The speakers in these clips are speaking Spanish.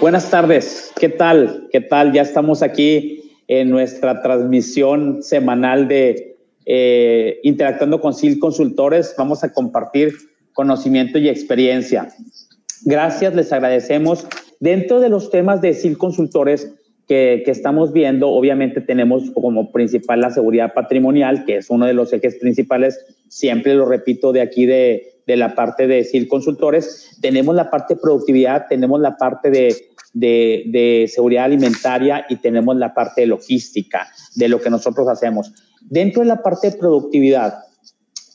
Buenas tardes, ¿qué tal? ¿Qué tal? Ya estamos aquí en nuestra transmisión semanal de eh, Interactuando con SIL Consultores. Vamos a compartir conocimiento y experiencia. Gracias, les agradecemos. Dentro de los temas de SIL Consultores que, que, estamos viendo, obviamente tenemos como principal la seguridad patrimonial, que es uno de los ejes principales, siempre lo repito de aquí de, de la parte de SIL Consultores. Tenemos la parte de productividad, tenemos la parte de, de, de, seguridad alimentaria y tenemos la parte de logística de lo que nosotros hacemos. Dentro de la parte de productividad,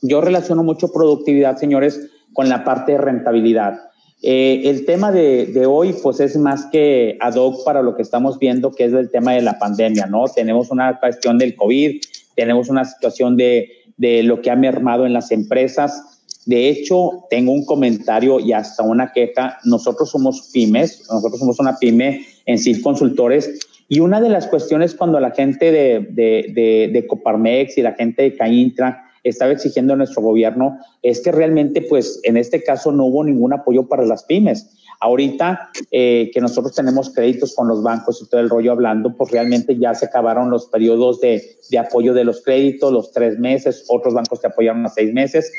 yo relaciono mucho productividad, señores, con la parte de rentabilidad. Eh, el tema de, de, hoy, pues es más que ad hoc para lo que estamos viendo, que es el tema de la pandemia, ¿no? Tenemos una cuestión del COVID, tenemos una situación de, de lo que ha mermado en las empresas, de hecho, tengo un comentario y hasta una queja. Nosotros somos pymes, nosotros somos una pyme en CIL Consultores y una de las cuestiones cuando la gente de, de, de, de Coparmex y la gente de Caintra estaba exigiendo a nuestro gobierno es que realmente, pues, en este caso no hubo ningún apoyo para las pymes. Ahorita eh, que nosotros tenemos créditos con los bancos y todo el rollo hablando, pues realmente ya se acabaron los periodos de, de apoyo de los créditos, los tres meses, otros bancos te apoyaron a seis meses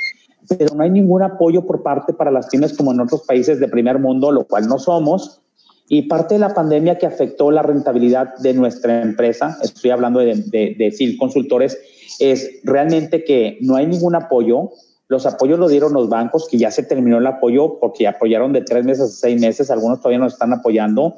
pero no hay ningún apoyo por parte para las pymes como en otros países de primer mundo, lo cual no somos. Y parte de la pandemia que afectó la rentabilidad de nuestra empresa, estoy hablando de, de, de Consultores, es realmente que no hay ningún apoyo. Los apoyos lo dieron los bancos, que ya se terminó el apoyo porque apoyaron de tres meses a seis meses, algunos todavía nos están apoyando.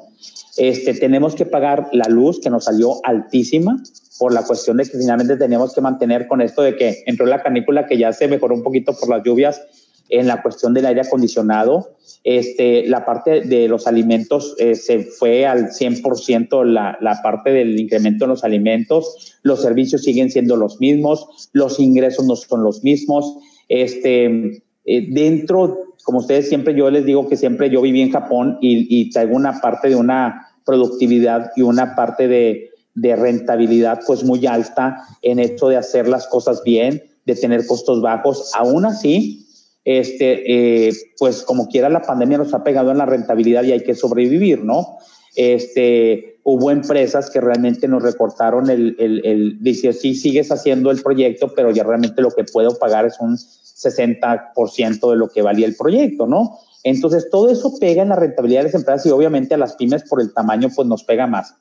Este, tenemos que pagar la luz, que nos salió altísima, por la cuestión de que finalmente teníamos que mantener con esto de que entró la canícula que ya se mejoró un poquito por las lluvias en la cuestión del aire acondicionado. Este, la parte de los alimentos eh, se fue al 100% la, la parte del incremento en los alimentos. Los servicios siguen siendo los mismos, los ingresos no son los mismos. Este, eh, dentro, como ustedes siempre, yo les digo que siempre yo viví en Japón y, traigo una parte de una productividad y una parte de, de rentabilidad pues muy alta en esto de hacer las cosas bien, de tener costos bajos. Aún así, este, eh, pues como quiera la pandemia nos ha pegado en la rentabilidad y hay que sobrevivir, ¿no? Este, hubo empresas que realmente nos recortaron el, el, el, dice, sí, sigues haciendo el proyecto, pero ya realmente lo que puedo pagar es un 60% de lo que valía el proyecto, ¿no? Entonces, todo eso pega en la rentabilidad de las empresas y obviamente a las pymes por el tamaño, pues nos pega más.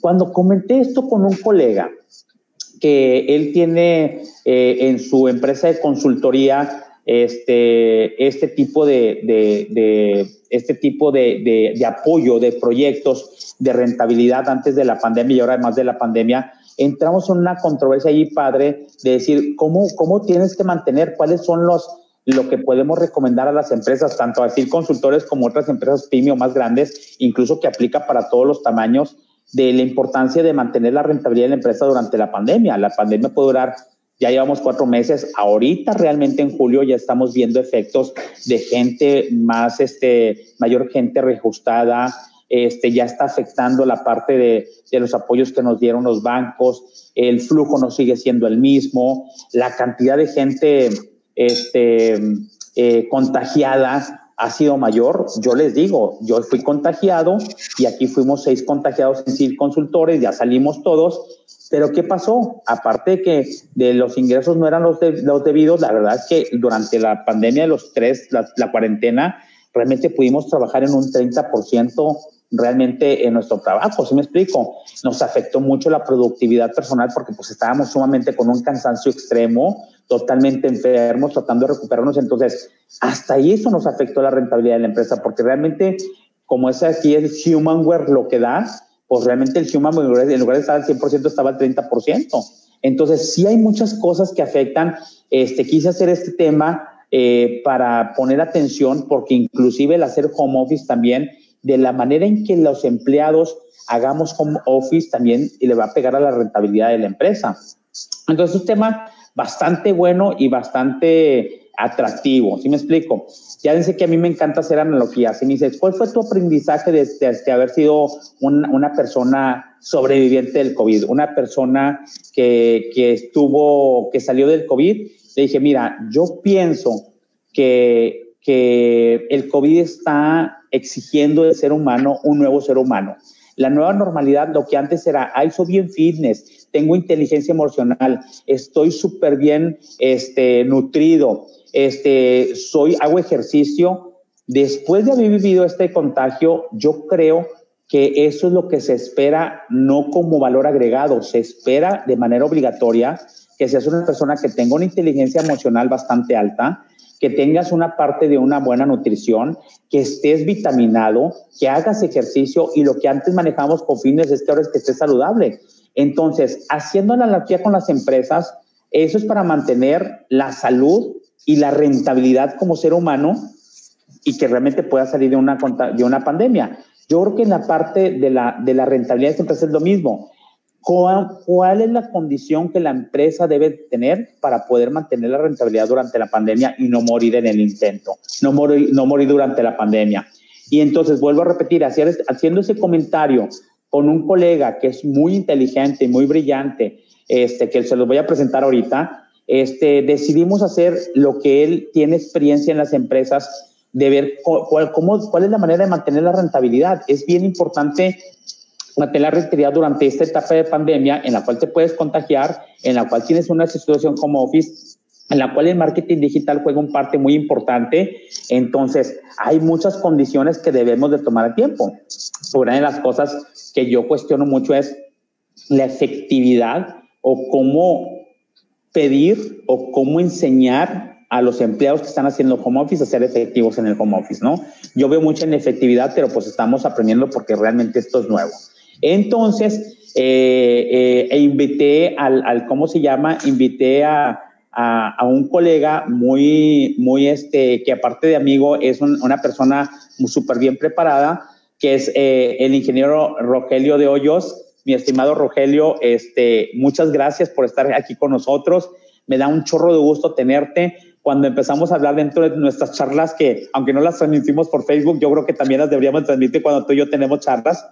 Cuando comenté esto con un colega, que él tiene eh, en su empresa de consultoría este, este tipo de, de, este tipo de, de, apoyo de proyectos de rentabilidad antes de la pandemia y ahora además de la pandemia, entramos en una controversia ahí, padre, de decir cómo, cómo tienes que mantener, cuáles son los, lo que podemos recomendar a las empresas, tanto a decir consultores como otras empresas pyme o más grandes, incluso que aplica para todos los tamaños, de la importancia de mantener la rentabilidad de la empresa durante la pandemia. La pandemia puede durar, ya llevamos cuatro meses, ahorita realmente en julio ya estamos viendo efectos de gente más, este, mayor gente reajustada, este, ya está afectando la parte de, de, los apoyos que nos dieron los bancos, el flujo no sigue siendo el mismo, la cantidad de gente este, eh, contagiada ha sido mayor. Yo les digo, yo fui contagiado y aquí fuimos seis contagiados en Consultores, ya salimos todos. Pero ¿qué pasó? Aparte de que de los ingresos no eran los, de, los debidos, la verdad es que durante la pandemia de los tres, la, la cuarentena, realmente pudimos trabajar en un 30% realmente en nuestro trabajo, ¿sí me explico? Nos afectó mucho la productividad personal porque pues estábamos sumamente con un cansancio extremo, totalmente enfermos, tratando de recuperarnos. Entonces, hasta ahí eso nos afectó la rentabilidad de la empresa, porque realmente, como es aquí el humanware lo que da, pues realmente el humanware en lugar de estar al 100% estaba al 30%. Entonces, sí hay muchas cosas que afectan. Este, quise hacer este tema eh, para poner atención, porque inclusive el hacer home office también, de la manera en que los empleados hagamos home office también le va a pegar a la rentabilidad de la empresa. Entonces, es un tema bastante bueno y bastante atractivo. ¿Sí me explico? Ya dice que a mí me encanta hacer analogías. Y me dices, ¿cuál fue tu aprendizaje de, de, de haber sido un, una persona sobreviviente del COVID? Una persona que, estuvo, que salió del COVID. Le dije, mira, yo pienso que, que el COVID está exigiendo del ser humano un nuevo ser humano. La nueva normalidad, lo que antes era, ay, soy bien fitness, tengo inteligencia emocional, estoy súper bien este, nutrido, este, soy, hago ejercicio. Después de haber vivido este contagio, yo creo que eso es lo que se espera, no como valor agregado, se espera de manera obligatoria que seas una persona que tenga una inteligencia emocional bastante alta, que tengas una parte de una buena nutrición, que estés vitaminado, que hagas ejercicio y lo que antes manejamos con fines de este ahora es que estés saludable. Entonces, haciendo la analogía con las empresas, eso es para mantener la salud y la rentabilidad como ser humano y que realmente pueda salir de una, de una pandemia. Yo creo que en la parte de la, de la rentabilidad siempre es lo mismo. ¿Cuál, es la condición que la empresa debe tener para poder mantener la rentabilidad durante la pandemia y no morir en el intento, no morir, no morir durante la pandemia? Y entonces vuelvo a repetir, haciendo ese comentario con un colega que es muy inteligente y muy brillante, este, que se los voy a presentar ahorita, este, decidimos hacer lo que él tiene experiencia en las empresas de ver cuál, cómo, cuál es la manera de mantener la rentabilidad. Es bien importante mantener la rentabilidad durante esta etapa de pandemia en la cual te puedes contagiar, en la cual tienes una situación como Office, en la cual el marketing digital juega un parte muy importante. Entonces, hay muchas condiciones que debemos de tomar a tiempo. Una de las cosas que yo cuestiono mucho es la efectividad o cómo pedir o cómo enseñar a los empleados que están haciendo home office a ser efectivos en el home office, ¿no? Yo veo mucha inefectividad, pero pues estamos aprendiendo porque realmente esto es nuevo. Entonces, eh, eh, e invité al, al, ¿cómo se llama? Invité a, a, a, un colega muy, muy, este, que aparte de amigo es una persona súper bien preparada, que es eh, el ingeniero Rogelio de Hoyos. Mi estimado Rogelio, este, muchas gracias por estar aquí con nosotros. Me da un chorro de gusto tenerte cuando empezamos a hablar dentro de nuestras charlas, que aunque no las transmitimos por Facebook, yo creo que también las deberíamos transmitir cuando tú y yo tenemos charlas.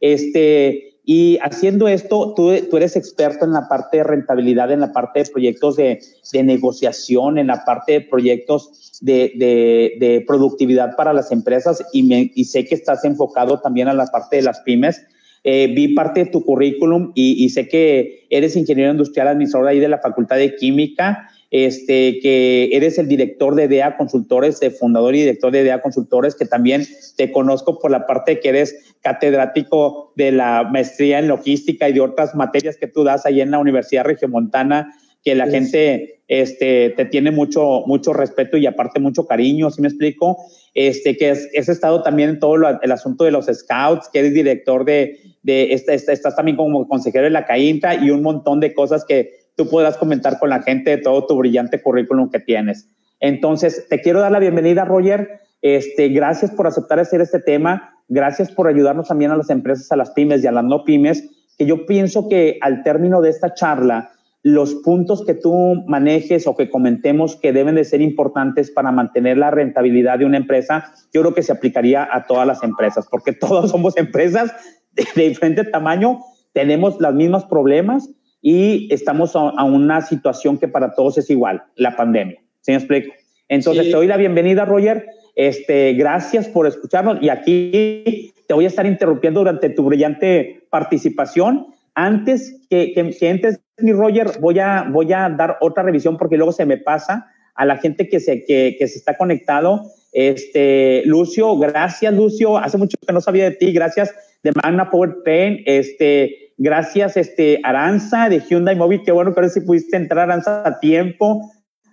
Este, y haciendo esto, tú, tú eres experto en la parte de rentabilidad, en la parte de proyectos de, de negociación, en la parte de proyectos de, de, de productividad para las empresas y, me, y, sé que estás enfocado también a la parte de las pymes. Eh, vi parte de tu currículum y, sé que eres ingeniero industrial administrador ahí de la Facultad de Química este, que eres el director de DEA Consultores, de fundador y director de DEA Consultores, que también te conozco por la parte que eres catedrático de la maestría en logística y de otras materias que tú das ahí en la Universidad Regiomontana, que la gente este, te tiene mucho, mucho respeto y aparte mucho cariño, ¿sí me explico? Este, que es, has estado también en todo lo, el asunto de los scouts, que eres director de, de esta, estás también como consejero de la CAINTA y un montón de cosas que tú podrás comentar con la gente de todo tu brillante currículum que tienes. Entonces, te quiero dar la bienvenida, Roger. Este, gracias por aceptar hacer este tema. Gracias por ayudarnos también a las empresas, a las pymes y a las no pymes, que yo pienso que al término de esta charla, los puntos que tú manejes o que comentemos que deben de ser importantes para mantener la rentabilidad de una empresa, yo creo que se aplicaría a todas las empresas, porque todos somos empresas de, diferente tamaño, tenemos los mismos problemas y estamos a, una situación que para todos es igual, la pandemia. ¿Sí me explico? Entonces, te doy la bienvenida, Roger. Este, gracias por escucharnos y aquí te voy a estar interrumpiendo durante tu brillante participación. Antes que, que, entres, mi Roger, voy a, voy a dar otra revisión porque luego se me pasa a la gente que se, que, que se está conectado. Este, Lucio, gracias, Lucio. Hace mucho que no sabía de ti. Gracias de Magna Power Pain. Este, Gracias, este, Aranza de Hyundai Móvil. Qué bueno que si pudiste entrar, Aranza, a tiempo.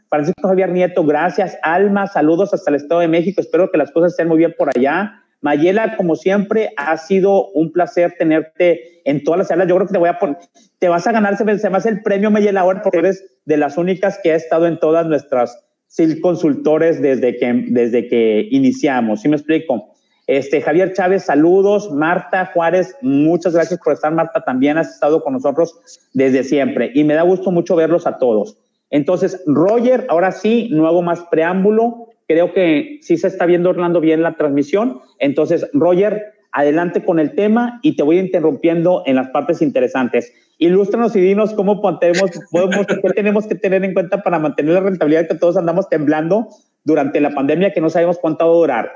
Francisco Javier Nieto, gracias. Alma, saludos hasta el Estado de México. Espero que las cosas estén muy bien por allá. Mayela, como siempre, ha sido un placer tenerte en todas las salas. Yo creo que te voy a poner, te vas a ganar, se me, hace el premio Mayela ahora porque eres de las únicas que ha estado en todas nuestras consultores desde que, desde que iniciamos. ¿Sí me explico? Este, Javier Chávez, saludos. Marta Juárez, muchas gracias por estar. Marta, también has estado con nosotros desde siempre y me da gusto mucho verlos a todos. Entonces, Roger, ahora sí, no hago más preámbulo. Creo que sí se está viendo, Orlando, bien la transmisión. Entonces, Roger, adelante con el tema y te voy interrumpiendo en las partes interesantes. Ilústranos y dinos cómo podemos, qué tenemos que tener en cuenta para mantener la rentabilidad que todos andamos temblando durante la pandemia que no sabemos cuánto va a durar.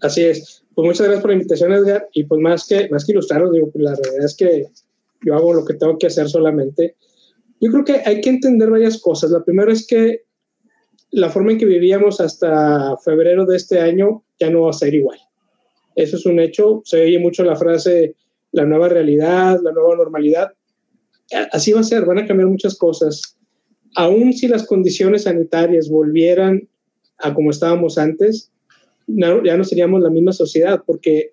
Así es. Pues muchas gracias por la invitación, Edgar. Y pues más que, más que ilustraros, digo, pues la realidad es que yo hago lo que tengo que hacer solamente. Yo creo que hay que entender varias cosas. La primera es que la forma en que vivíamos hasta febrero de este año ya no va a ser igual. Eso es un hecho. Se oye mucho la frase la nueva realidad, la nueva normalidad. Así va a ser, van a cambiar muchas cosas. Aún si las condiciones sanitarias volvieran a como estábamos antes, ya no seríamos la misma sociedad porque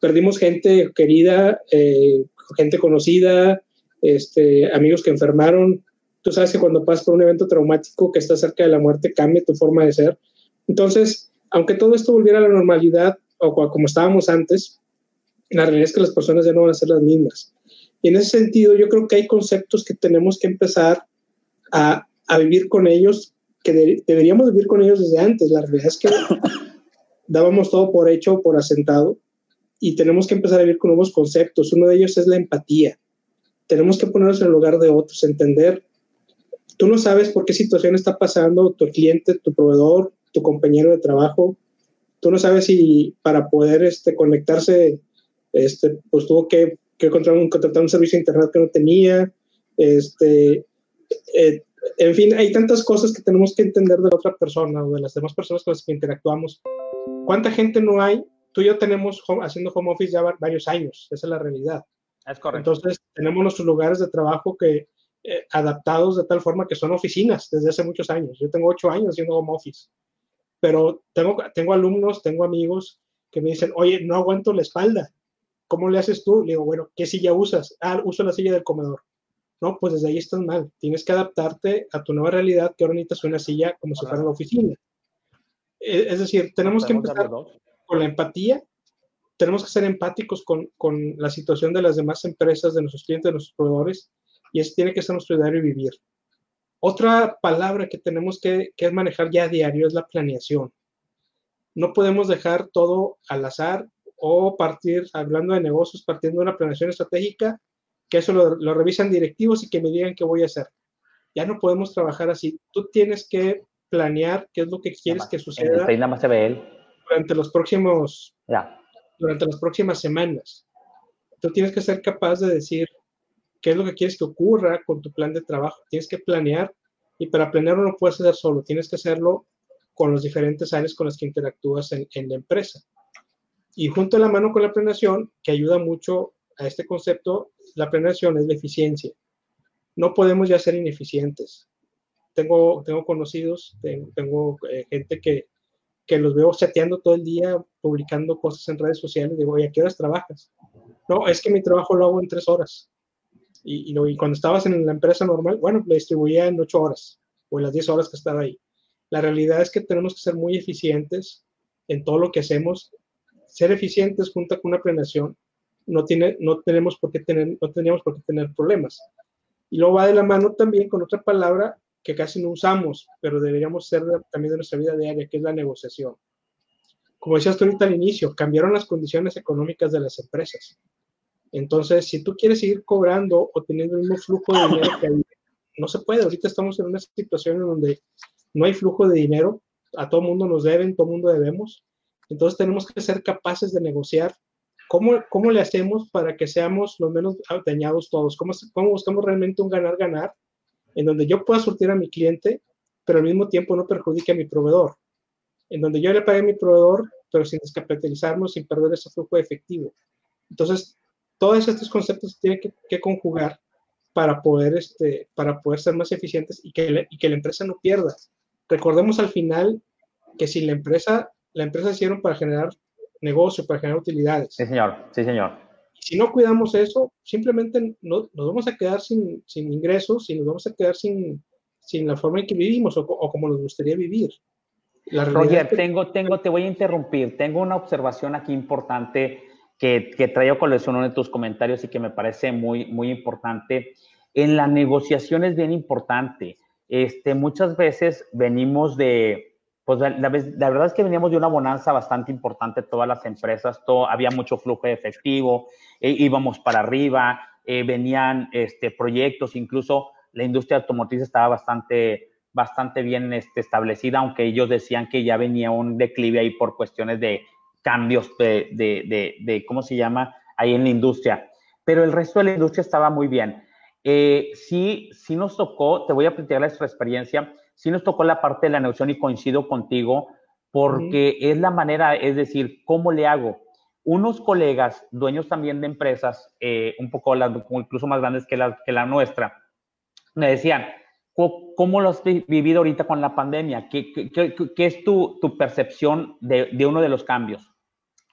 perdimos gente querida, eh, gente conocida, este, amigos que enfermaron. Tú sabes que cuando pasas por un evento traumático que está cerca de la muerte, cambia tu forma de ser. Entonces, aunque todo esto volviera a la normalidad o como estábamos antes, la realidad es que las personas ya no van a ser las mismas. Y en ese sentido, yo creo que hay conceptos que tenemos que empezar a, a vivir con ellos, que deberíamos vivir con ellos desde antes. La realidad es que dábamos todo por hecho, por asentado, y tenemos que empezar a vivir con nuevos conceptos. Uno de ellos es la empatía. Tenemos que ponernos en el lugar de otros, entender. Tú no sabes por qué situación está pasando tu cliente, tu proveedor, tu compañero de trabajo. Tú no sabes si para poder este, conectarse, este, pues tuvo que, que contratar, un, contratar un servicio de internet que no tenía. Este, eh, en fin, hay tantas cosas que tenemos que entender de la otra persona o de las demás personas con las que interactuamos. ¿Cuánta gente no hay? Tú y yo tenemos haciendo home office ya varios años, esa es la realidad. Es correcto. Entonces, tenemos nuestros lugares de trabajo que eh, adaptados de tal forma que son oficinas desde hace muchos años. Yo tengo ocho años haciendo home office, pero tengo, tengo alumnos, tengo amigos que me dicen, oye, no aguanto la espalda. ¿Cómo le haces tú? Le digo, bueno, ¿qué silla usas? Ah, uso la silla del comedor. No, pues desde ahí estás mal. Tienes que adaptarte a tu nueva realidad que ahora necesitas una silla como si fuera la oficina. Eh, es decir, tenemos que empezar con la empatía, tenemos que ser empáticos con, con, la situación de las demás empresas, de nuestros clientes, de nuestros proveedores, y eso tiene que ser nuestro diario vivir. Otra palabra que tenemos que, que manejar ya a diario es la planeación. No podemos dejar todo al azar o partir, hablando de negocios, partiendo de una planeación estratégica que eso lo, revisan directivos y que me digan qué voy a hacer. Ya no podemos trabajar así. Tú tienes que planear qué es lo que quieres que suceda durante los próximos durante las próximas semanas. Tú tienes que ser capaz de decir qué es lo que quieres que ocurra con tu plan de trabajo. Tienes que planear y para planear no puedes hacer solo, tienes que hacerlo con los diferentes áreas con las que interactúas en, en la empresa. Y junto a la mano con la planeación, que ayuda mucho a este concepto, la planeación es la eficiencia. No podemos ya ser ineficientes. Tengo, tengo conocidos, tengo, eh, gente que, que, los veo chateando todo el día, publicando cosas en redes sociales. Digo, ¿y a qué horas trabajas? No, es que mi trabajo lo hago en tres horas. Y, y, cuando estabas en la empresa normal, bueno, lo distribuía en ocho horas o en las diez horas que estaba ahí. La realidad es que tenemos que ser muy eficientes en todo lo que hacemos. Ser eficientes junto con una planeación no, tiene, no, tenemos por qué tener, no teníamos por qué tener problemas. Y luego va de la mano también con otra palabra que casi no usamos, pero deberíamos ser también de nuestra vida diaria, que es la negociación. Como decías tú ahorita al inicio, cambiaron las condiciones económicas de las empresas. Entonces, si tú quieres seguir cobrando o teniendo el mismo flujo de dinero que hay, no se puede. Ahorita estamos en una situación en donde no hay flujo de dinero, a todo mundo nos deben, todo mundo debemos. Entonces tenemos que ser capaces de negociar ¿Cómo, ¿Cómo le hacemos para que seamos los menos dañados todos? ¿Cómo, ¿Cómo buscamos realmente un ganar-ganar en donde yo pueda surtir a mi cliente, pero al mismo tiempo no perjudique a mi proveedor? En donde yo le pague a mi proveedor, pero sin descapitalizarnos, sin perder ese flujo efectivo. Entonces, todos estos conceptos se tienen que, que, conjugar para poder, este, para poder ser más eficientes y que, y que la empresa no pierda. Recordemos al final que si la empresa, la empresa hicieron para generar negocio, para generar utilidades. Sí, señor, sí, señor. Si no cuidamos eso, simplemente no, nos vamos a quedar sin, sin, ingresos y nos vamos a quedar sin, sin la forma en que vivimos o, o como nos gustaría vivir. La Roger, tengo, tengo, te voy a interrumpir. Tengo una observación aquí importante que, que traigo colección de tus comentarios y que me parece muy, muy importante. En la negociación es bien importante. Este, muchas veces venimos de, pues la, la, verdad es que veníamos de una bonanza bastante importante, todas las empresas, todo, había mucho flujo de efectivo, e, íbamos para arriba, eh, venían este, proyectos, incluso la industria automotriz estaba bastante, bastante bien este, establecida, aunque ellos decían que ya venía un declive ahí por cuestiones de cambios de, de, de, ¿cómo se llama? Ahí en la industria. Pero el resto de la industria estaba muy bien. Eh, sí, sí nos tocó, te voy a plantear nuestra experiencia, sí nos tocó la parte de la negociación y coincido contigo, porque es la manera, es decir, ¿cómo le hago? Unos colegas, dueños también de empresas, eh, un poco incluso más grandes que la, que la nuestra, me decían, ¿cómo lo has vivido ahorita con la pandemia? ¿Qué, qué, qué es tu, tu percepción de, de, uno de los cambios?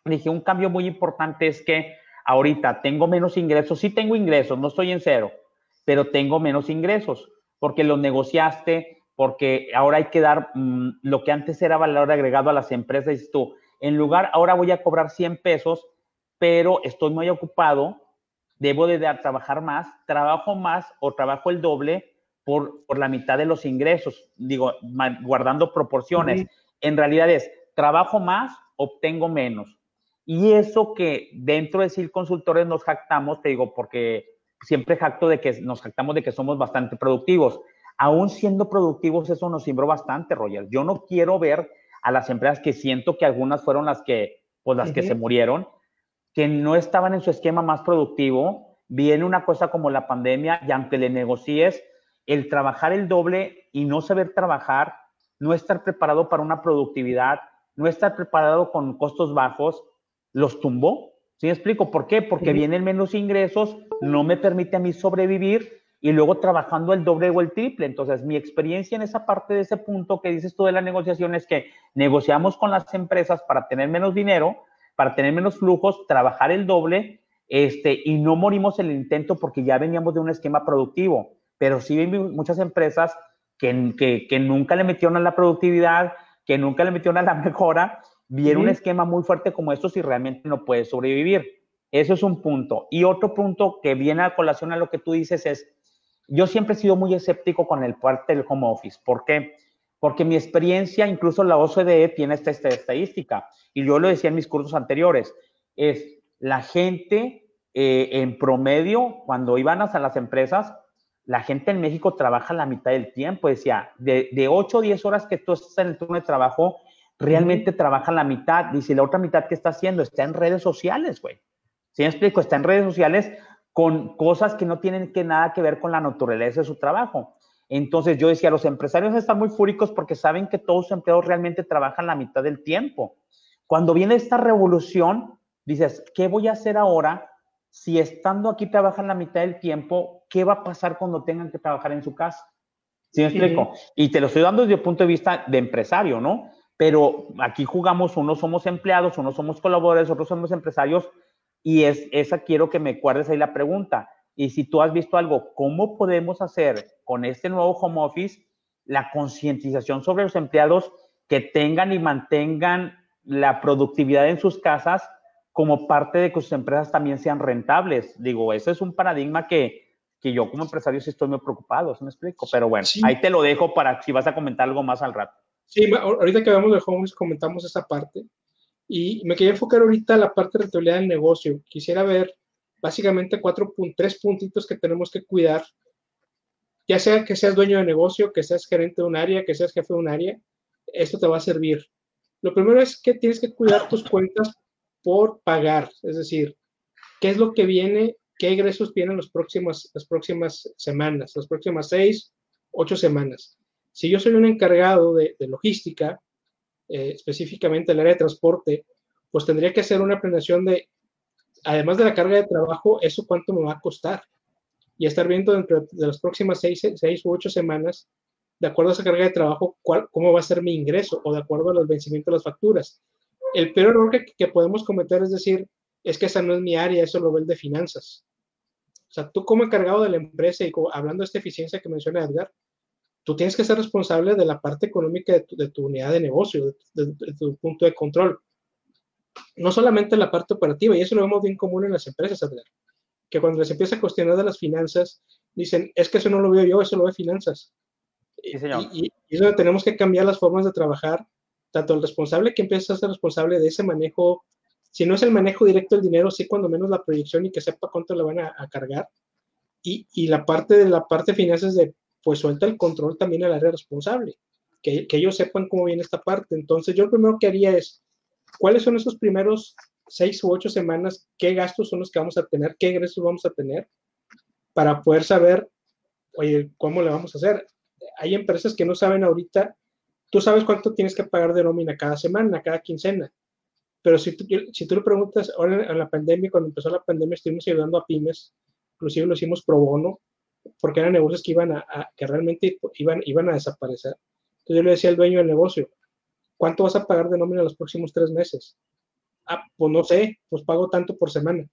Dije, un cambio muy importante es que ahorita tengo menos ingresos, sí tengo ingresos, no estoy en cero, pero tengo menos ingresos porque los negociaste, porque ahora hay que dar mmm, lo que antes era valor agregado a las empresas, dices tú, en lugar, ahora voy a cobrar 100 pesos, pero estoy muy ocupado, debo de dar, trabajar más, trabajo más o trabajo el doble por, por la mitad de los ingresos, digo, guardando proporciones. Uh -huh. En realidad es, trabajo más, obtengo menos. Y eso que dentro de SIL Consultores nos jactamos, te digo, porque siempre jacto de que nos jactamos de que somos bastante productivos. Aún siendo productivos, eso nos cimbró bastante, Roger. Yo no quiero ver a las empresas que siento que algunas fueron las que, pues las uh -huh. que se murieron, que no estaban en su esquema más productivo. Viene una cosa como la pandemia y aunque le negocies, el trabajar el doble y no saber trabajar, no estar preparado para una productividad, no estar preparado con costos bajos, los tumbó. ¿Sí me explico? ¿Por qué? Porque vienen menos ingresos, no me permite a mí sobrevivir y luego trabajando el doble o el triple. Entonces, mi experiencia en esa parte de ese punto que dices tú de la negociación es que negociamos con las empresas para tener menos dinero, para tener menos flujos, trabajar el doble este, y no morimos en el intento porque ya veníamos de un esquema productivo. Pero sí hay muchas empresas que, que, que nunca le metieron a la productividad, que nunca le metieron a la mejora viene un esquema muy fuerte como estos y realmente no puede sobrevivir. Eso es un punto. Y otro punto que viene a colación a lo que tú dices es, yo siempre he sido muy escéptico con el parte del home office. ¿Por qué? Porque mi experiencia, incluso la OCDE tiene esta, esta estadística, y yo lo decía en mis cursos anteriores, es la gente eh, en promedio, cuando iban a las empresas, la gente en México trabaja la mitad del tiempo. Decía, de, de 8 o 10 horas que tú estás en el turno de trabajo, realmente trabaja la mitad. Dice, la otra mitad que está haciendo está en redes sociales, güey. ¿Sí me explico? Está en redes sociales con cosas que no tienen que nada que ver con la naturaleza de su trabajo. Entonces yo decía, los empresarios están muy fúricos porque saben que todos sus empleados realmente trabajan la mitad del tiempo. Cuando viene esta revolución, dices, ¿qué voy a hacer ahora si estando aquí trabajan la mitad del tiempo? ¿Qué va a pasar cuando tengan que trabajar en su casa? ¿Sí me explico? Sí. Y te lo estoy dando desde el punto de vista de empresario, ¿no? Pero aquí jugamos, unos somos empleados, unos somos colaboradores, otros somos empresarios, y es, esa quiero que me guardes ahí la pregunta. Y si tú has visto algo, ¿cómo podemos hacer con este nuevo home office la concientización sobre los empleados que tengan y mantengan la productividad en sus casas como parte de que sus empresas también sean rentables? Digo, ese es un paradigma que, que yo como empresario sí estoy muy preocupado, ¿se me explico? Pero bueno, sí. ahí te lo dejo para si vas a comentar algo más al rato. Sí, ahorita que hablamos de home comentamos esa parte. Y me quería enfocar ahorita en la parte de rentabilidad del negocio. Quisiera ver básicamente cuatro, tres puntitos que tenemos que cuidar, ya sea que seas dueño de negocio, que seas gerente de un área, que seas jefe de un área, esto te va a servir. Lo primero es que tienes que cuidar tus cuentas por pagar, es decir, qué es lo que viene, qué ingresos vienen los próximos, las próximas semanas, las próximas seis, ocho semanas si yo soy un encargado de, logística, eh, específicamente el área de transporte, pues tendría que hacer una planeación de, además de la carga de trabajo, eso cuánto me va a costar. Y estar viendo dentro de las próximas seis, seis u ocho semanas, de acuerdo a esa carga de trabajo, cuál, cómo va a ser mi ingreso o de acuerdo a los vencimientos de las facturas. El peor error que, que podemos cometer es decir, es que esa no es mi área, eso lo ve el de finanzas. O sea, tú como encargado de la empresa y como, hablando de esta eficiencia que menciona Edgar, tú tienes que ser responsable de la parte económica de tu, de tu unidad de negocio, de, de, de, tu punto de control. No solamente la parte operativa, y eso lo vemos bien común en las empresas, Edgar, que cuando les empieza a cuestionar de las finanzas, dicen, es que eso no lo veo yo, eso lo ve finanzas. Sí, y, y, y, eso tenemos que cambiar las formas de trabajar, tanto el responsable que empieza a ser responsable de ese manejo, si no es el manejo directo del dinero, sí cuando menos la proyección y que sepa cuánto le van a, a cargar, y, y, la parte de la parte de finanzas de pues suelta el control también al área responsable, que, que, ellos sepan cómo viene esta parte. Entonces, yo lo primero que haría es, cuáles son esos primeros seis u ocho semanas, qué gastos son los que vamos a tener, qué ingresos vamos a tener, para poder saber, ¿cómo le vamos a hacer? Hay empresas que no saben ahorita, tú sabes cuánto tienes que pagar de nómina cada semana, cada quincena, pero si tú, si tú le preguntas, ahora en la pandemia, cuando empezó la pandemia, estuvimos ayudando a pymes, inclusive lo hicimos pro bono, porque eran negocios que iban a, que realmente iban, iban a desaparecer. Entonces yo le decía al dueño del negocio, ¿cuánto vas a pagar de nómina los próximos tres meses? Ah, pues no sé, pues pago tanto por semana.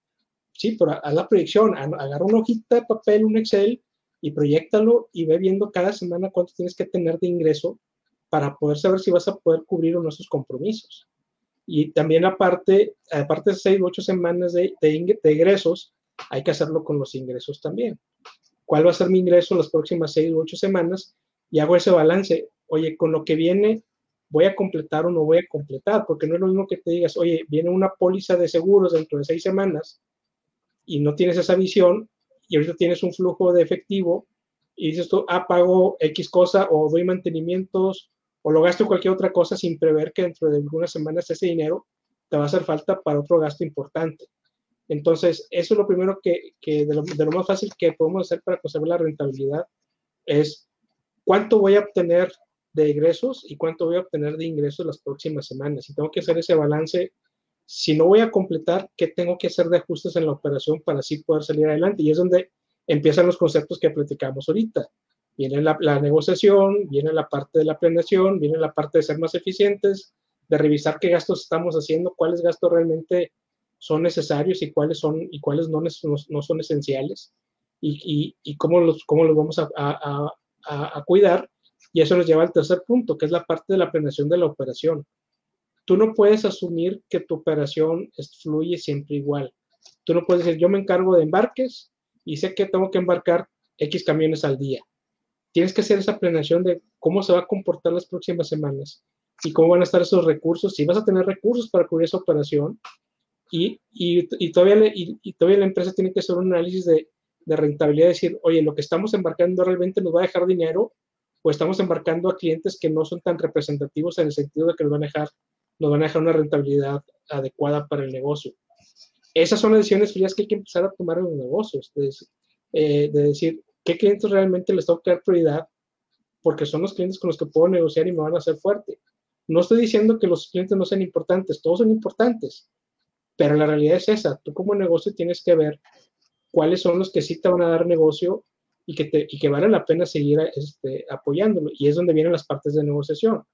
Sí, pero haz la proyección, agarra una hojita de papel, un Excel y proyectalo y ve viendo cada semana cuánto tienes que tener de ingreso para poder saber si vas a poder cubrir o no esos compromisos. Y también aparte, aparte de seis u ocho semanas de, de, de ingresos, hay que hacerlo con los ingresos también. ¿Cuál va a ser mi ingreso en las próximas seis u ocho semanas? Y hago ese balance. Oye, con lo que viene, voy a completar o no voy a completar, porque no es lo mismo que te digas, oye, viene una póliza de seguros dentro de seis semanas y no tienes esa visión y ahorita tienes un flujo de efectivo y dices tú, ah, pago X cosa o doy mantenimientos o lo gasto cualquier otra cosa sin prever que dentro de algunas semanas ese dinero te va a hacer falta para otro gasto importante. Entonces, eso es lo primero que, que de, lo, más fácil que podemos hacer para conservar la rentabilidad es cuánto voy a obtener de ingresos y cuánto voy a obtener de ingresos las próximas semanas. Y tengo que hacer ese balance. Si no voy a completar, ¿qué tengo que hacer de ajustes en la operación para así poder salir adelante? Y es donde empiezan los conceptos que platicamos ahorita. Viene la, la negociación, viene la parte de la planeación, viene la parte de ser más eficientes, de revisar qué gastos estamos haciendo, cuáles gastos realmente son necesarios y cuáles son y cuáles no, no, son esenciales y, y, y, cómo, los, cómo los vamos a, a, a, a, cuidar y eso nos lleva al tercer punto, que es la parte de la planeación de la operación. Tú no puedes asumir que tu operación fluye siempre igual. Tú no puedes decir, yo me encargo de embarques y sé que tengo que embarcar X camiones al día. Tienes que hacer esa planeación de cómo se va a comportar las próximas semanas y cómo van a estar esos recursos, si vas a tener recursos para cubrir esa operación y, y, y todavía, le, y, todavía la empresa tiene que hacer un análisis de, de rentabilidad, decir, oye, lo que estamos embarcando realmente nos va a dejar dinero o estamos embarcando a clientes que no son tan representativos en el sentido de que nos van a dejar, nos van a dejar una rentabilidad adecuada para el negocio. Esas son las decisiones frías que hay que empezar a tomar en los negocios, de, eh, de decir qué clientes realmente les tengo que dar prioridad, porque son los clientes con los que puedo negociar y me van a hacer fuerte. No estoy diciendo que los clientes no sean importantes, todos son importantes, pero la realidad es esa. Tú como negocio tienes que ver cuáles son los que sí te van a dar negocio y que, te, y que vale la pena seguir este, apoyándolo. Y es donde vienen las partes de negociación.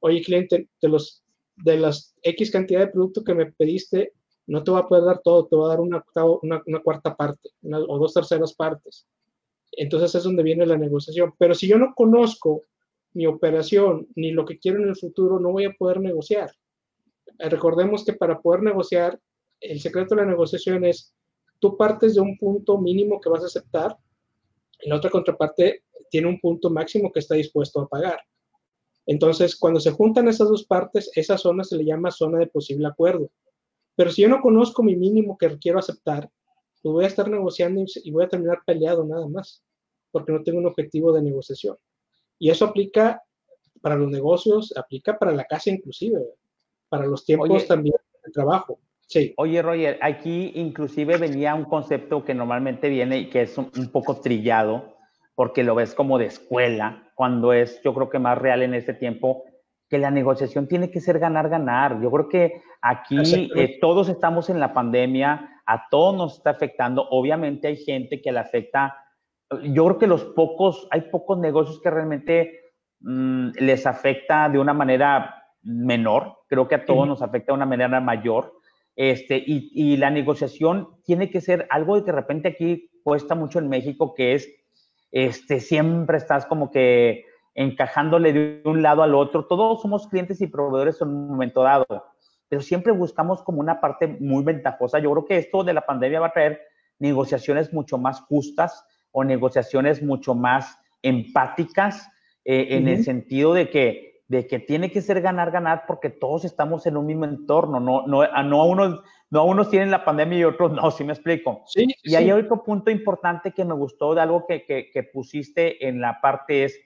Oye, cliente, de, los, de las X cantidad de producto que me pediste, no te va a poder dar todo, te va a dar una, una, una cuarta parte una, o dos terceras partes. Entonces es donde viene la negociación. Pero si yo no conozco mi operación ni lo que quiero en el futuro, no voy a poder negociar. Recordemos que para poder negociar, el secreto de la negociación es, tú partes de un punto mínimo que vas a aceptar y la otra contraparte tiene un punto máximo que está dispuesto a pagar. Entonces, cuando se juntan esas dos partes, esa zona se le llama zona de posible acuerdo. Pero si yo no conozco mi mínimo que quiero aceptar, pues voy a estar negociando y voy a terminar peleado nada más, porque no tengo un objetivo de negociación. Y eso aplica para los negocios, aplica para la casa inclusive, para los tiempos Oye, también de trabajo. Sí. Oye, Roger, aquí inclusive venía un concepto que normalmente viene y que es un, un, poco trillado, porque lo ves como de escuela, cuando es, yo creo que más real en este tiempo, que la negociación tiene que ser ganar-ganar. Yo creo que aquí eh, todos estamos en la pandemia, a todos nos está afectando. Obviamente hay gente que le afecta. Yo creo que los pocos, hay pocos negocios que realmente mmm, les afecta de una manera menor. Creo que a todos nos afecta de una manera mayor este, y, y, la negociación tiene que ser algo de que de repente aquí cuesta mucho en México, que es, este, siempre estás como que encajándole de un lado al otro. Todos somos clientes y proveedores en un momento dado, pero siempre buscamos como una parte muy ventajosa. Yo creo que esto de la pandemia va a traer negociaciones mucho más justas o negociaciones mucho más empáticas eh, en uh -huh. el sentido de que de que tiene que ser ganar, ganar, porque todos estamos en un mismo entorno, no, no, no, a, unos, no a unos tienen la pandemia y otros no, ¿sí me explico? Sí, y hay otro punto importante que me gustó de algo que, que, que, pusiste en la parte es,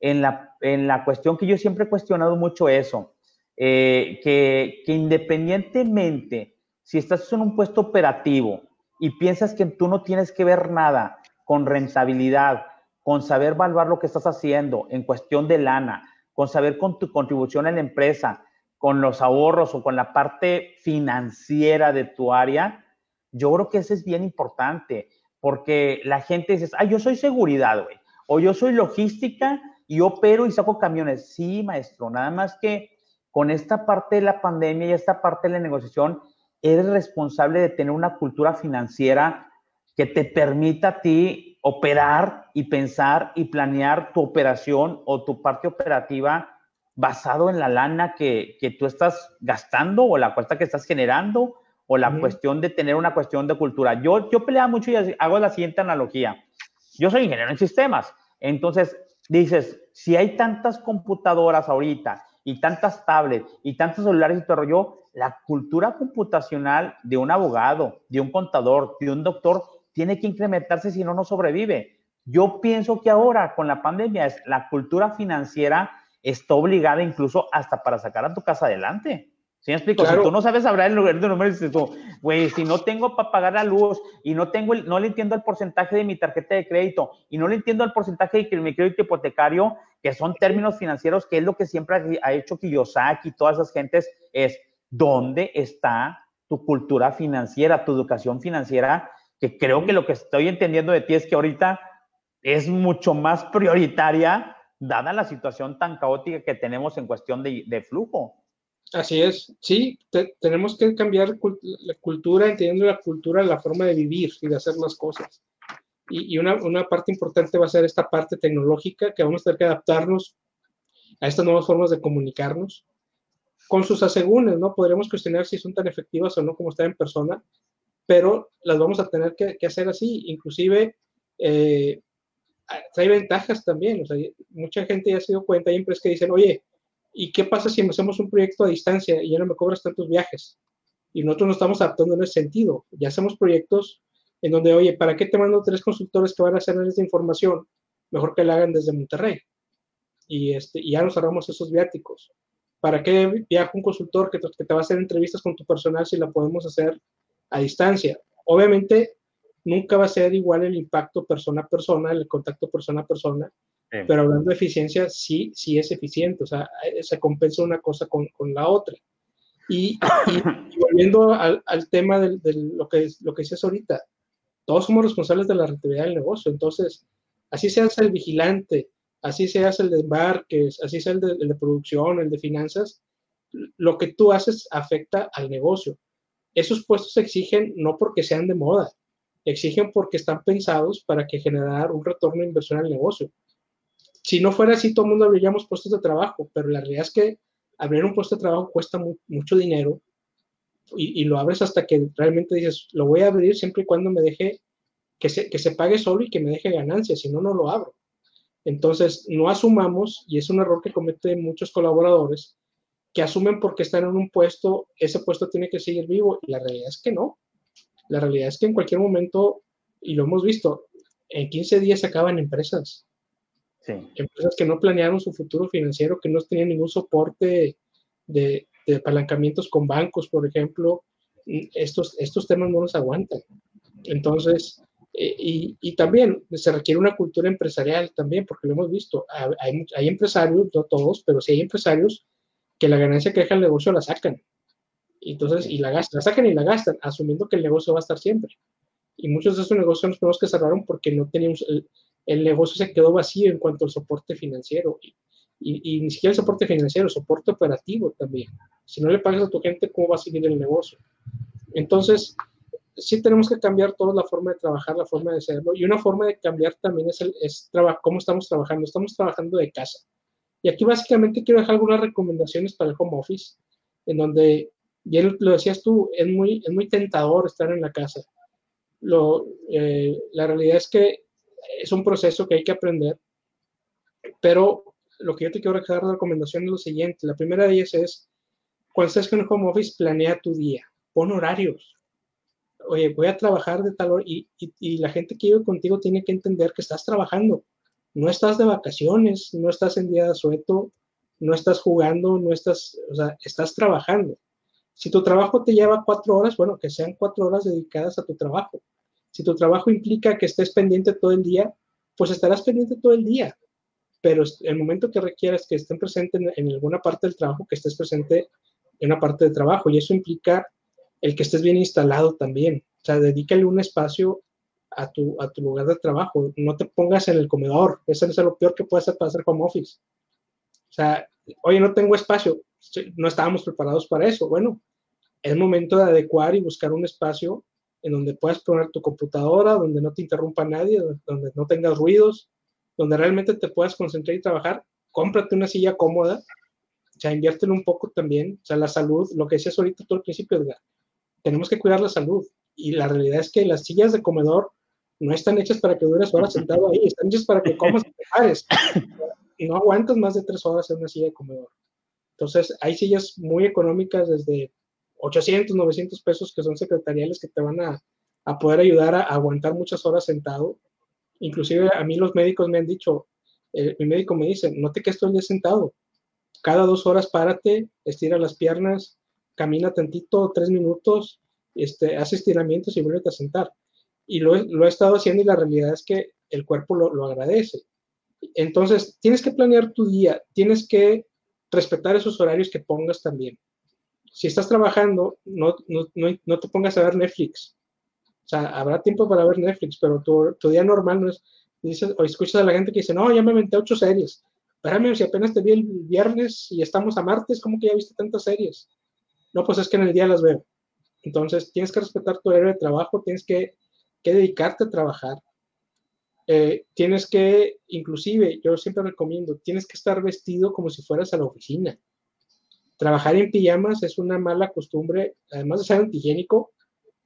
en la, en la cuestión que yo siempre he cuestionado mucho eso, eh, que, que independientemente si estás en un puesto operativo y piensas que tú no tienes que ver nada con rentabilidad, con saber evaluar lo que estás haciendo en cuestión de lana, con saber con tu contribución en la empresa, con los ahorros o con la parte financiera de tu área, yo creo que eso es bien importante, porque la gente dice, ah, yo soy seguridad, güey, o yo soy logística y opero y saco camiones. Sí, maestro, nada más que con esta parte de la pandemia y esta parte de la negociación, eres responsable de tener una cultura financiera que te permita a ti operar y pensar y planear tu operación o tu parte operativa basado en la lana que, tú estás gastando o la cuesta que estás generando o la cuestión de tener una cuestión de cultura. Yo, yo peleaba mucho y hago la siguiente analogía. Yo soy ingeniero en sistemas. Entonces, dices, si hay tantas computadoras ahorita y tantas tablets y tantos celulares y todo yo, la cultura computacional de un abogado, de un contador, de un doctor, tiene que incrementarse si no, no sobrevive. Yo pienso que ahora con la pandemia la cultura financiera está obligada incluso hasta para sacar a tu casa adelante. ¿Sí me explico? Si tú no sabes hablar el lugar de números, dices tú, güey, si no tengo para pagar la luz y no tengo, no le entiendo el porcentaje de mi tarjeta de crédito y no le entiendo el porcentaje de mi crédito hipotecario, que son términos financieros, que es lo que siempre ha hecho Kiyosaki y todas esas gentes, es dónde está tu cultura financiera, tu educación financiera, que creo que lo que estoy entendiendo de ti es que ahorita es mucho más prioritaria dada la situación tan caótica que tenemos en cuestión de, flujo. Así es, sí, tenemos que cambiar la cultura, entendiendo la cultura, la forma de vivir y de hacer las cosas. Y, una, una, parte importante va a ser esta parte tecnológica, que vamos a tener que adaptarnos a estas nuevas formas de comunicarnos, con sus asegúnes, ¿no? Podremos cuestionar si son tan efectivas o no como estar en persona, pero las vamos a tener que, hacer así. Inclusive, eh, trae ventajas también. O sea, mucha gente ya se dio cuenta, hay empresas que dicen, oye, ¿y qué pasa si hacemos un proyecto a distancia y ya no me cobras tantos viajes? Y nosotros nos estamos adaptando en ese sentido. Ya hacemos proyectos en donde, oye, ¿para qué te mando tres consultores que van a hacer esta información? Mejor que la hagan desde Monterrey. Y, este, y ya nos ahorramos esos viáticos. ¿Para qué viaja un consultor que te, va a hacer entrevistas con tu personal si la podemos hacer a distancia? Obviamente, nunca va a ser igual el impacto persona a persona, el contacto persona a persona, pero hablando de eficiencia, sí, sí es eficiente, o sea, eh, se compensa una cosa con, con la otra. Y, volviendo al, al tema de, lo, que, lo que dices ahorita, todos somos responsables de la rentabilidad del negocio, entonces, así seas el vigilante, así seas el de embarques, así sea el de, producción, el de finanzas, lo que tú haces afecta al negocio. Esos puestos exigen no porque sean de moda, exigen porque están pensados para que generar un retorno de inversión al negocio. Si no fuera así, todo el mundo abriríamos puestos de trabajo, pero la realidad es que abrir un puesto de trabajo cuesta mucho dinero y, lo abres hasta que realmente dices, lo voy a abrir siempre y cuando me deje que se, que se pague solo y que me deje ganancias, si no, no lo abro. Entonces, no asumamos, y es un error que cometen muchos colaboradores, que asumen porque están en un puesto, ese puesto tiene que seguir vivo, y la realidad es que no. La realidad es que en cualquier momento, y lo hemos visto, en 15 días se acaban empresas. Empresas que no planearon su futuro financiero, que no tenían ningún soporte de, de apalancamientos con bancos, por ejemplo. Estos, estos temas no los aguantan. Entonces, eh, y, también se requiere una cultura empresarial también, porque lo hemos visto, hay, hay, empresarios, no todos, pero sí hay empresarios que la ganancia que deja el negocio la sacan. Entonces, y la gastan, la sacan y la gastan, asumiendo que el negocio va a estar siempre. Y muchos de esos negocios los que cerraron porque no teníamos, el, el, negocio se quedó vacío en cuanto al soporte financiero. Y, y, y, ni siquiera el soporte financiero, el soporte operativo también. Si no le pagas a tu gente, ¿cómo va a seguir el negocio? Entonces, sí tenemos que cambiar toda la forma de trabajar, la forma de hacerlo. Y una forma de cambiar también es, el, es cómo estamos trabajando. Estamos trabajando de casa. Y aquí básicamente quiero dejar algunas recomendaciones para el home office, en donde, bien lo decías tú, es muy, es muy tentador estar en la casa. Lo, eh, la realidad es que es un proceso que hay que aprender, pero lo que yo te quiero dejar de recomendación es lo siguiente. La primera de ellas es, cuando estés con el home office, planea tu día, pon horarios oye, voy a trabajar de tal hora y, la gente que vive contigo tiene que entender que estás trabajando. No estás de vacaciones, no estás en día de asueto, no estás jugando, no estás, o sea, estás trabajando. Si tu trabajo te lleva cuatro horas, bueno, que sean cuatro horas dedicadas a tu trabajo. Si tu trabajo implica que estés pendiente todo el día, pues estarás pendiente todo el día. Pero el momento que requieras que estén presentes en, en alguna parte del trabajo, que estés presente en una parte de trabajo. Y eso implica el que estés bien instalado también. O sea, dedícale un espacio a tu, a tu lugar de trabajo. No te pongas en el comedor. Eso es lo peor que puede hacer para hacer home office. O sea, oye, no tengo espacio. No estábamos preparados para eso. Bueno, es momento de adecuar y buscar un espacio en donde puedas poner tu computadora, donde no te interrumpa nadie, donde no tengas ruidos, donde realmente te puedas concentrar y trabajar. Cómprate una silla cómoda. O sea, inviértelo un poco también. O sea, la salud, lo que decías ahorita todo el principio, Edgar, tenemos que cuidar la salud. Y la realidad es que las sillas de comedor no están hechas para que dures horas sentado ahí, están hechas para que comas y te no aguantas más de tres horas en una silla de comedor. Entonces, hay sillas muy económicas desde 800, 900 pesos que son secretariales que te van a, a poder ayudar a, aguantar muchas horas sentado. Inclusive a mí los médicos me han dicho, eh, mi médico me dice, no te quedes todo el día sentado. Cada dos horas párate, estira las piernas, camina tantito, tres minutos, este, hace estiramientos y vuelve a sentar. Y lo, lo, he estado haciendo y la realidad es que el cuerpo lo, lo agradece. Entonces, tienes que planear tu día, tienes que respetar esos horarios que pongas también. Si estás trabajando, no, no, no, te pongas a ver Netflix. O sea, habrá tiempo para ver Netflix, pero tu, tu día normal no es, dices, o escuchas a la gente que dice, no, ya me inventé ocho series. Espérame, si apenas te vi el viernes y estamos a martes, ¿cómo que ya viste tantas series? No, pues es que en el día las veo. Entonces, tienes que respetar tu horario de trabajo, tienes que, que dedicarte a trabajar. Eh, tienes que, inclusive, yo siempre recomiendo, tienes que estar vestido como si fueras a la oficina. Trabajar en pijamas es una mala costumbre, además de ser antihigiénico,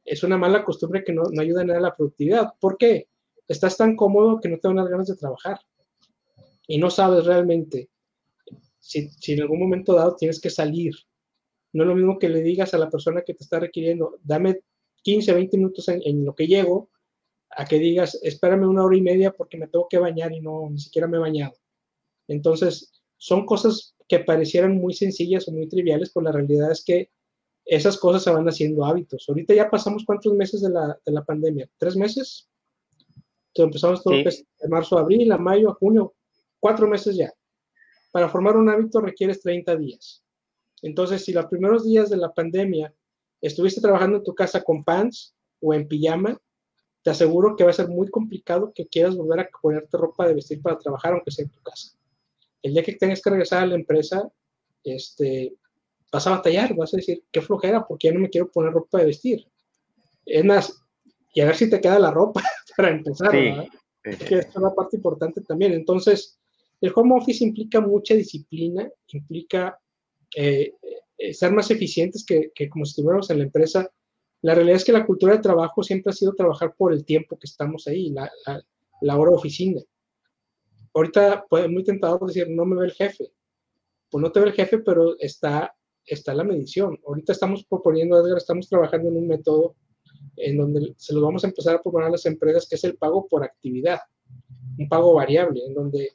es una mala costumbre que no, no ayuda nada a la productividad. ¿Por qué? Estás tan cómodo que no te dan las ganas de trabajar. Y no sabes realmente si, si en algún momento dado tienes que salir no es lo mismo que le digas a la persona que te está requiriendo, dame 15, 20 minutos en, lo que llego, a que digas, espérame una hora y media porque me tengo que bañar y no, ni siquiera me he bañado. Entonces, son cosas que parecieran muy sencillas o muy triviales, pero la realidad es que esas cosas se van haciendo hábitos. Ahorita ya pasamos cuántos meses de la, de la pandemia, tres meses. Entonces empezamos todo sí. de marzo, abril, a mayo, a junio, cuatro meses ya. Para formar un hábito requieres 30 días. Entonces, si los primeros días de la pandemia estuviste trabajando en tu casa con pants o en pijama, te aseguro que va a ser muy complicado que quieras volver a ponerte ropa de vestir para trabajar, aunque sea en tu casa. El día que tengas que regresar a la empresa, este, vas a batallar, vas a decir, qué flojera, porque ya no me quiero poner ropa de vestir. Es más, y a ver si te queda la ropa para empezar, sí. que es una parte importante también. Entonces, el home office implica mucha disciplina, implica eh, eh, ser más eficientes que, que, como si estuviéramos en la empresa. La realidad es que la cultura de trabajo siempre ha sido trabajar por el tiempo que estamos ahí, la, la, la hora oficina. Ahorita puede muy tentador decir, no me ve el jefe. Pues no te ve el jefe, pero está, está la medición. Ahorita estamos proponiendo, Edgar, estamos trabajando en un método en donde se lo vamos a empezar a proponer a las empresas, que es el pago por actividad, un pago variable, en donde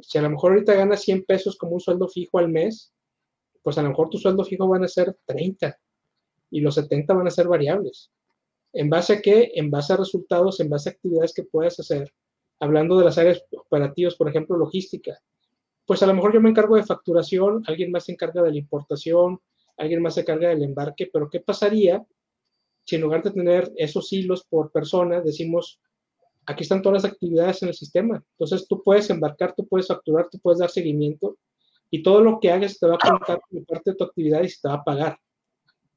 si a lo mejor ahorita ganas 100 pesos como un sueldo fijo al mes, pues a lo mejor tu sueldo fijo van a ser 30 y los 70 van a ser variables. ¿En base a qué? En base a resultados, en base a actividades que puedas hacer. Hablando de las áreas operativas, por ejemplo, logística. Pues a lo mejor yo me encargo de facturación, alguien más se encarga de la importación, alguien más se encarga del embarque, pero ¿qué pasaría si en lugar de tener esos hilos por persona, decimos, aquí están todas las actividades en el sistema? Entonces tú puedes embarcar, tú puedes facturar, tú puedes dar seguimiento y todo lo que hagas te va a contar como parte de tu actividad y se te va a pagar.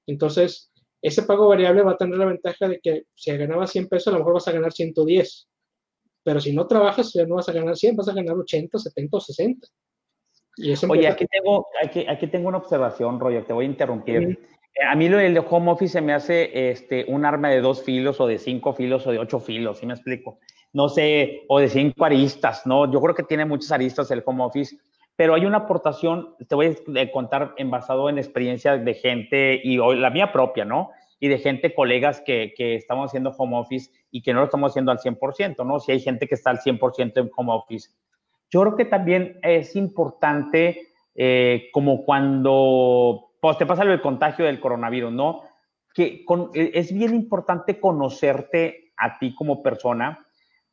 Entonces, ese pago variable va a tener la ventaja de que si ganabas 100 pesos, a lo mejor vas a ganar 110. Pero si no trabajas, ya no vas a ganar 100, vas a ganar 80, 70 o 60. Y eso Oye, aquí tengo, aquí, aquí tengo una observación, Roger, te voy a interrumpir. Uh -huh. A mí lo del de home office se me hace este, un arma de dos filos o de cinco filos o de ocho filos, ¿sí me explico? No sé, o de cinco aristas, ¿no? Yo creo que tiene muchas aristas el home office pero hay una aportación, te voy a contar en basado en experiencias de gente y la mía propia, ¿no? Y de gente, colegas que, que estamos haciendo home office y que no lo estamos haciendo al 100%, ¿no? Si hay gente que está al 100% en home office. Yo creo que también es importante eh, como cuando pues, te pasa el contagio del coronavirus, ¿no? Que e, es bien importante conocerte a ti como persona,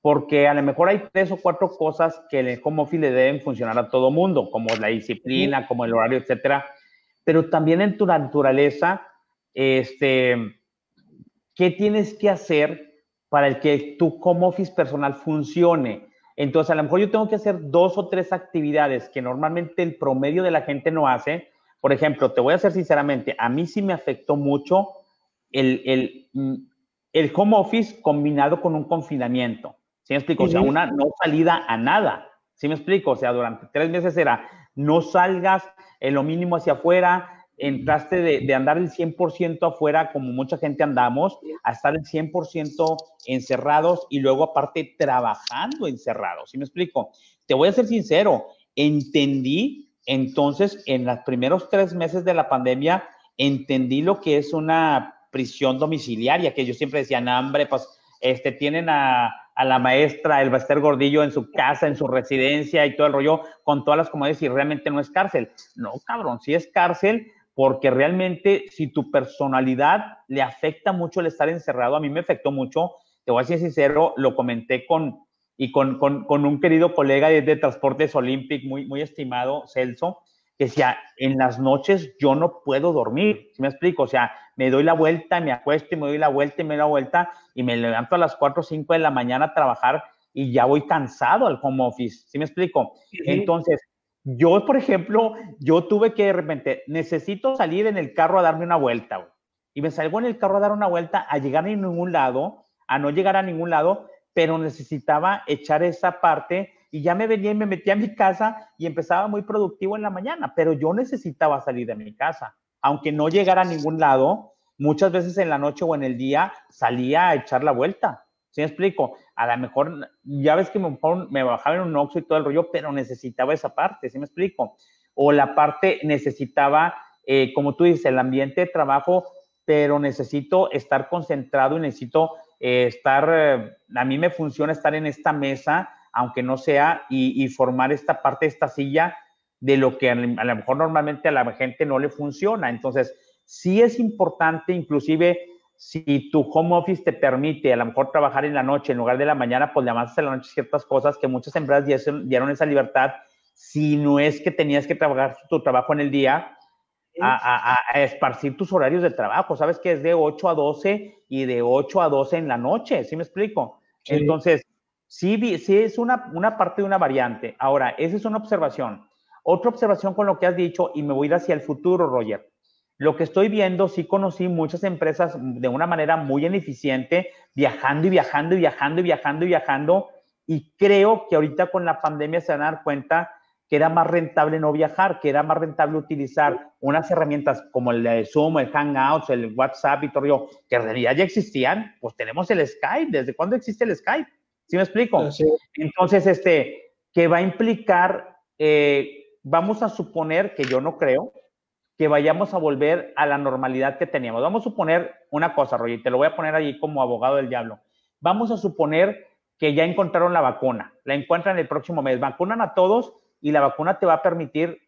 porque a lo mejor hay tres o cuatro cosas que en el home office le deben funcionar a todo mundo, como la disciplina, como el horario, etcétera. Pero también en tu naturaleza, este, ¿qué tienes que hacer para el que tu home office personal funcione? Entonces, a lo mejor yo tengo que hacer dos o tres actividades que normalmente el promedio de la gente no hace. Por ejemplo, te voy a ser sinceramente, a mí sí me afectó mucho el, el, mm, el home office combinado con un confinamiento. ¿Sí me explico? O sea, una no salida a nada. ¿Sí me explico? O sea, durante tres meses era no salgas en lo mínimo hacia afuera, entraste de, andar el 100% afuera, como mucha gente andamos, a estar el 100% encerrados y luego aparte trabajando encerrados. ¿Sí me explico? Te voy a ser sincero, entendí entonces en los primeros tres meses de la pandemia, entendí lo que es una prisión domiciliaria, que yo siempre decía, no, hombre, pues este, tienen a, a la maestra, el Baster Gordillo en su casa, en su residencia y todo el rollo, con todas las comodidades y realmente no es cárcel. No, cabrón, si es cárcel, porque realmente si tu personalidad le afecta mucho el estar encerrado, a mí me afectó mucho, te voy a ser sincero, lo comenté con, y con, con un querido colega de, de, Transportes Olympic, muy, muy estimado, Celso, que decía, en las noches yo no puedo dormir, ¿sí me explico? O sea, me doy la vuelta, me acuesto y me doy la vuelta y me doy la vuelta y me levanto a las 4 o 5 de la mañana a trabajar y ya voy cansado al home office, ¿sí me explico? Entonces, yo, por ejemplo, yo tuve que de repente, necesito salir en el carro a darme una vuelta, Y me salgo en el carro a dar una vuelta, a llegar a ningún lado, a no llegar a ningún lado, pero necesitaba echar esa parte y ya me venía y me metía a mi casa y empezaba muy productivo en la mañana, pero yo necesitaba salir de mi casa. Aunque no llegara a ningún lado, muchas veces en la noche o en el día salía a echar la vuelta. ¿Sí me explico? A lo mejor, ya ves que me, me bajaba en un oxo y todo el rollo, pero necesitaba esa parte, ¿sí me explico? O la parte necesitaba, eh, como tú dices, el ambiente de trabajo, pero necesito estar concentrado y necesito eh, estar, eh, a mí me funciona estar en esta mesa, aunque no sea, y, y formar esta parte, esta silla, de lo que a lo mejor normalmente a la gente no le funciona. Entonces, sí es importante, inclusive, si tu home office te permite a lo mejor trabajar en la noche en lugar de la mañana, pues le avanzas en la noche ciertas cosas que muchas empresas dieron esa libertad, si no es que tenías que trabajar tu trabajo en el día, a, esparcir tus horarios de trabajo. Sabes que es de 8 a 12 y de 8 a 12 en la noche, ¿sí me explico? Entonces, sí, sí es una, parte de una variante. Ahora, esa es una observación. Otra observación con lo que has dicho, y me voy hacia el futuro, Roger. Lo que estoy viendo, sí conocí muchas empresas de una manera muy ineficiente, viajando y viajando y viajando y viajando y viajando. Y creo que ahorita con la pandemia se van a dar cuenta que era más rentable no viajar, que era más rentable utilizar unas herramientas como el Zoom, el Hangouts, el WhatsApp y todo, que en realidad ya existían. Pues tenemos el Skype. ¿Desde cuándo existe el Skype? ¿Sí me explico? Entonces, este, que va a implicar, eh, vamos a suponer que yo no creo, que vayamos a volver a la normalidad que teníamos. Vamos a suponer una cosa, Roger, te lo voy a poner ahí como abogado del diablo. Vamos a suponer que ya encontraron la vacuna, la encuentran el próximo mes, vacunan a todos y la vacuna te va a permitir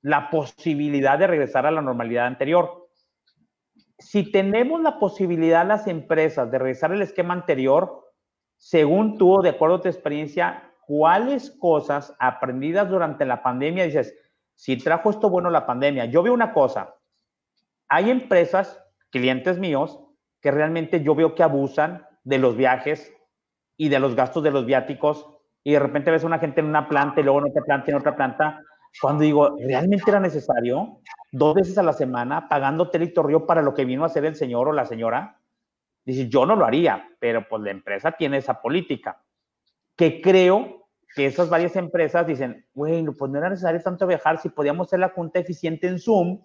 la posibilidad de regresar a la normalidad anterior. Si tenemos la posibilidad las empresas de regresar al esquema anterior, según tú, de acuerdo a tu experiencia, ¿cuáles cosas aprendidas durante la pandemia dices, si trajo esto bueno la pandemia. Yo veo una cosa, hay empresas, clientes míos, que realmente yo veo que abusan de los viajes y de los gastos de los viáticos y de repente ves a una gente en una planta y luego en otra planta y en otra planta. Cuando digo, ¿realmente era necesario dos veces a la semana pagando río para lo que vino a hacer el señor o la señora? Dice, yo no lo haría, pero pues la empresa tiene esa política. Que creo que esas varias empresas dicen, bueno, pues no era necesario tanto viajar si podíamos hacer la junta eficiente en Zoom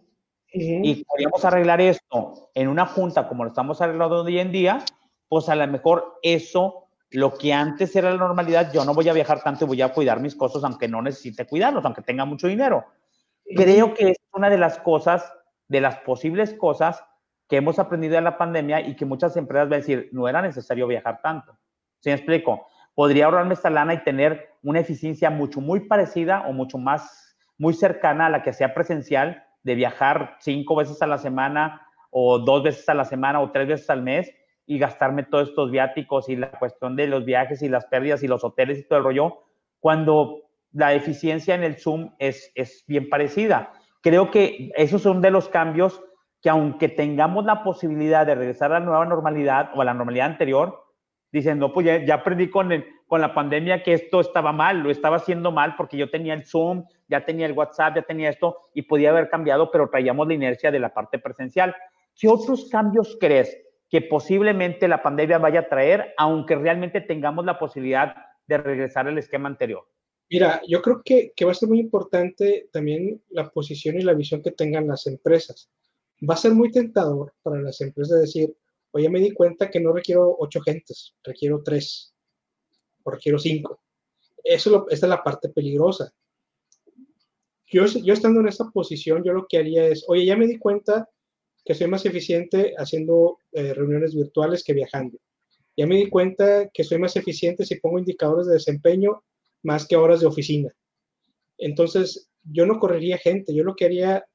y podíamos arreglar esto en una junta como lo estamos arreglando hoy en día, pues a lo mejor eso, lo que antes era la normalidad, yo no voy a viajar tanto y voy a cuidar mis cosas aunque no necesite cuidarlos, aunque tenga mucho dinero. Creo que es una de las cosas, de las posibles cosas que hemos aprendido de la pandemia y que muchas empresas van a decir, no era necesario viajar tanto. ¿Sí me explico? podría ahorrarme esta lana y tener una eficiencia mucho, muy parecida o mucho más, muy cercana a la que sea presencial, de viajar cinco veces a la semana o dos veces a la semana o tres veces al mes y gastarme todos estos viáticos y la cuestión de los viajes y las pérdidas y los hoteles y todo el rollo, cuando la eficiencia en el Zoom es, es bien parecida. Creo que esos son de los cambios que aunque tengamos la posibilidad de regresar a la nueva normalidad o a la normalidad anterior, diciendo, pues ya, aprendí con, con la pandemia que esto estaba mal, lo estaba haciendo mal porque yo tenía el Zoom, ya tenía el WhatsApp, ya tenía esto y podía haber cambiado, pero traíamos la inercia de la parte presencial. ¿Qué otros cambios crees que posiblemente la pandemia vaya a traer, aunque realmente tengamos la posibilidad de regresar al esquema anterior? Mira, yo creo que, que va a ser muy importante también la posición y la visión que tengan las empresas. Va a ser muy tentador para las empresas decir, oye, me di cuenta que no requiero ocho gentes, requiero tres o requiero cinco. Eso esta es la parte peligrosa. Yo, yo estando en esa posición, yo lo que haría es, oye, ya me di cuenta que soy más eficiente haciendo eh, reuniones virtuales que viajando. Ya me di cuenta que soy más eficiente si pongo indicadores de desempeño más que horas de oficina. Entonces, yo no correría gente, yo lo que haría,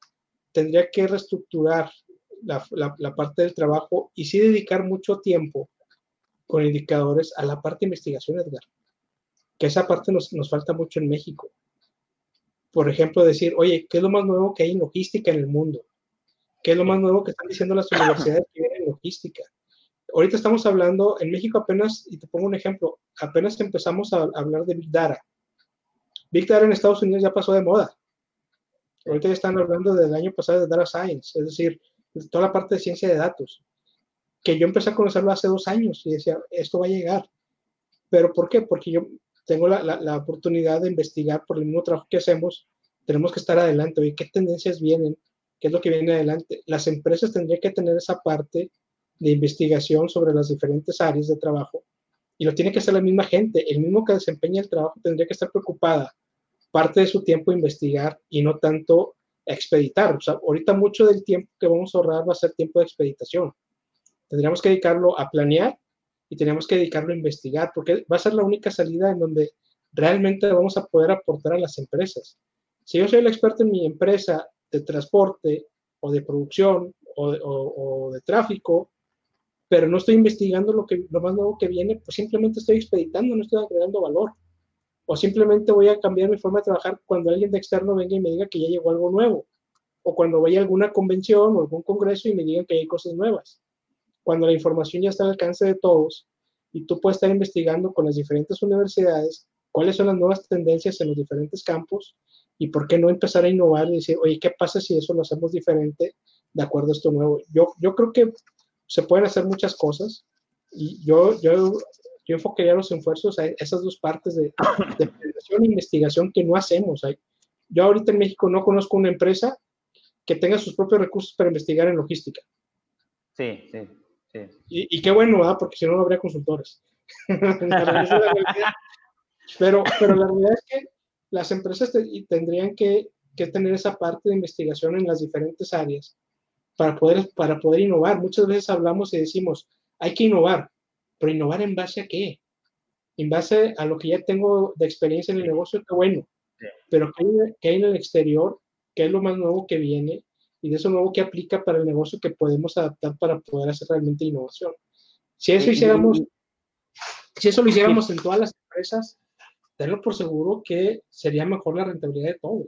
tendría que reestructurar la, parte del trabajo y sí dedicar mucho tiempo con indicadores a la parte de investigación, Edgar. Que esa parte nos, nos falta mucho en México. Por ejemplo, decir, oye, ¿qué es lo más nuevo que hay en logística en el mundo? ¿Qué es lo más nuevo que están diciendo las universidades que vienen en logística? Ahorita estamos hablando, en México apenas, y te pongo un ejemplo, apenas empezamos a hablar de Big Data. Big Data en Estados Unidos ya pasó de moda. Ahorita ya están hablando del año pasado de Data Science, es decir, toda la parte de ciencia de datos, que yo empecé a conocerlo hace dos años y decía, esto va a llegar. ¿Pero por qué? Porque yo tengo la, la, oportunidad de investigar por el mismo trabajo que hacemos, tenemos que estar adelante. ¿Y qué tendencias vienen? ¿Qué es lo que viene adelante? Las empresas tendrían que tener esa parte de investigación sobre las diferentes áreas de trabajo y lo tiene que hacer la misma gente. El mismo que desempeña el trabajo tendría que estar preocupada parte de su tiempo a investigar y no tanto expeditar. O sea, ahorita mucho del tiempo que vamos a ahorrar va a ser tiempo de expeditación. Tendríamos que dedicarlo a planear y tenemos que dedicarlo a investigar, porque va a ser la única salida en donde realmente vamos a poder aportar a las empresas. Si yo soy el experto en mi empresa de transporte o de producción o de, tráfico, pero no estoy investigando lo, que, lo más nuevo que viene, pues simplemente estoy expeditando, no estoy agregando valor o simplemente voy a cambiar mi forma de trabajar cuando alguien de externo venga y me diga que ya llegó algo nuevo, o cuando vaya a alguna convención o algún congreso y me digan que hay cosas nuevas. Cuando la información ya está al alcance de todos y tú puedes estar investigando con las diferentes universidades cuáles son las nuevas tendencias en los diferentes campos y por qué no empezar a innovar y decir, oye, ¿qué pasa si eso lo hacemos diferente de acuerdo a esto nuevo? Yo, yo creo que se pueden hacer muchas cosas y yo, yo yo enfocaría los esfuerzos a esas dos partes de, de e investigación que no hacemos. Yo ahorita en México no conozco una empresa que tenga sus propios recursos para investigar en logística. Sí, sí, sí. Y, qué bueno, ¿verdad? Porque si no, no habría consultores. pero, pero la realidad es que las empresas tendrían que, que, tener esa parte de investigación en las diferentes áreas para poder, para poder innovar. Muchas veces hablamos y decimos, hay que innovar, pero innovar en base a qué? En base a lo que ya tengo de experiencia en el negocio, qué bueno. Pero ¿qué hay, en el exterior? ¿Qué es lo más nuevo que viene? Y de eso nuevo que aplica para el negocio que podemos adaptar para poder hacer realmente innovación. Si eso hiciéramos, si eso lo hiciéramos en todas las empresas, tenlo por seguro que sería mejor la rentabilidad de todo.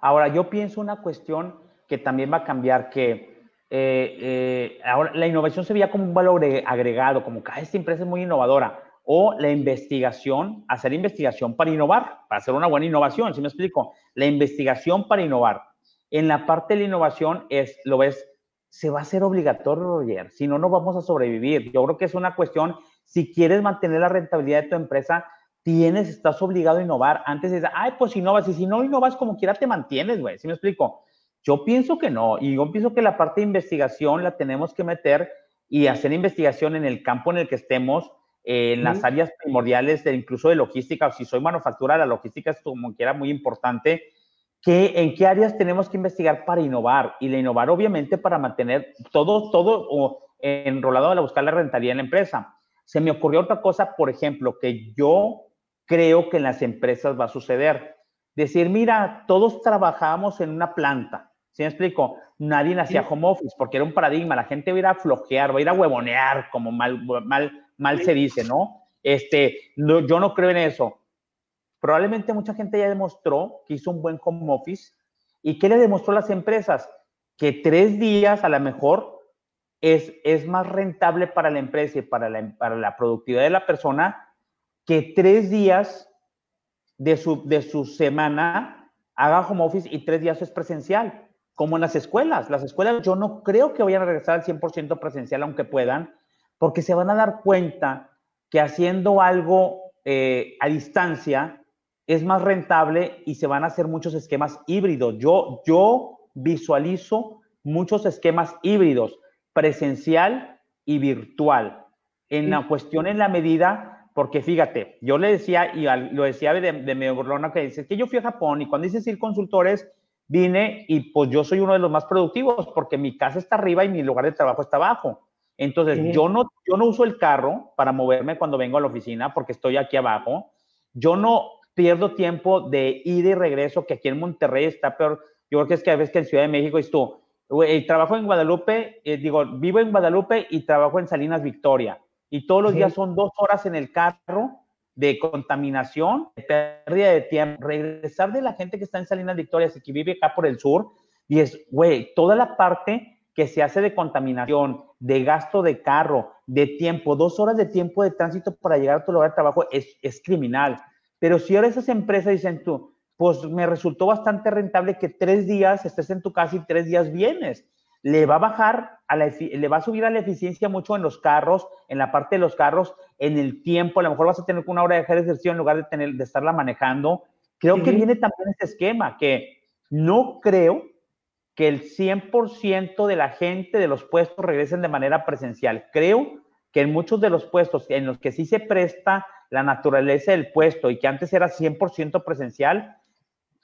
Ahora, yo pienso una cuestión que también va a cambiar, que eh, eh, ahora la innovación se veía como un valor agregado, como que esta empresa es muy innovadora, o la investigación, hacer investigación para innovar, para hacer una buena innovación, si me explico? La investigación para innovar. En la parte de la innovación es, lo ves, se va a hacer obligatorio, Roger, si no, no vamos a sobrevivir. Yo creo que es una cuestión, si quieres mantener la rentabilidad de tu empresa, tienes, estás obligado a innovar. Antes de, ay, pues innovas, y si no innovas como quiera te mantienes, güey, ¿sí me explico? Yo pienso que no, y yo pienso que la parte de investigación la tenemos que meter y hacer investigación en el campo en el que estemos, en las áreas primordiales, de, incluso de logística, o si soy manufactura, la logística es como quiera muy importante, que, en qué áreas tenemos que investigar para innovar, y la innovar obviamente para mantener todo, todo o, enrolado a buscar la rentabilidad en la empresa. Se me ocurrió otra cosa, por ejemplo, que yo creo que en las empresas va a suceder decir, mira, todos trabajamos en una planta. ¿Sí me explico? Nadie hacía home office porque era un paradigma. La gente va a ir a flojear, va a ir a huevonear, como mal, mal, mal se dice, ¿no? Este, yo no creo en eso. Probablemente mucha gente ya demostró que hizo un buen home office. ¿Y qué le demostró a las empresas? Que tres días a lo mejor es, es más rentable para la empresa y para la, para la productividad de la persona que tres días de su, de su semana haga home office y tres días es presencial, como en las escuelas. Las escuelas yo no creo que vayan a regresar al 100% presencial, aunque puedan, porque se van a dar cuenta que haciendo algo eh, a distancia es más rentable y se van a hacer muchos esquemas híbridos. Yo, yo visualizo muchos esquemas híbridos, presencial y virtual. En la cuestión, en la medida, porque fíjate, yo le decía, y lo decía de, de medio que dice, que yo fui a Japón y cuando hice ir consultores, vine y pues yo soy uno de los más productivos porque mi casa está arriba y mi lugar de trabajo está abajo. Entonces, yo, no, yo no uso el carro para moverme cuando vengo a la oficina porque estoy aquí abajo. Yo no pierdo tiempo de ida y regreso, que aquí en Monterrey está peor. Yo creo que es que a veces que en Ciudad de México es tú, trabajo en Guadalupe, eh, digo, vivo en Guadalupe y trabajo en Salinas Victoria. Y todos los días son dos horas en el carro de contaminación, de pérdida de tiempo, regresar de la gente que está en Salinas Victoria, que vive acá por el sur, y es, güey, toda la parte que se hace de contaminación, de gasto de carro, de tiempo, dos horas de tiempo de tránsito para llegar a tu lugar de trabajo es, es criminal. Pero si ahora esas empresas dicen tú, pues me resultó bastante rentable que tres días estés en tu casa y tres días vienes. Le va a bajar, a la, le va a subir a la eficiencia mucho en los carros, en la parte de los carros, en el tiempo. A lo mejor vas a tener una hora de ejercicio en lugar de, tener, de estarla manejando. Creo que viene también ese esquema, que no creo que el 100% de la gente de los puestos regresen de manera presencial. Creo que en muchos de los puestos en los que sí se presta la naturaleza del puesto y que antes era 100% presencial,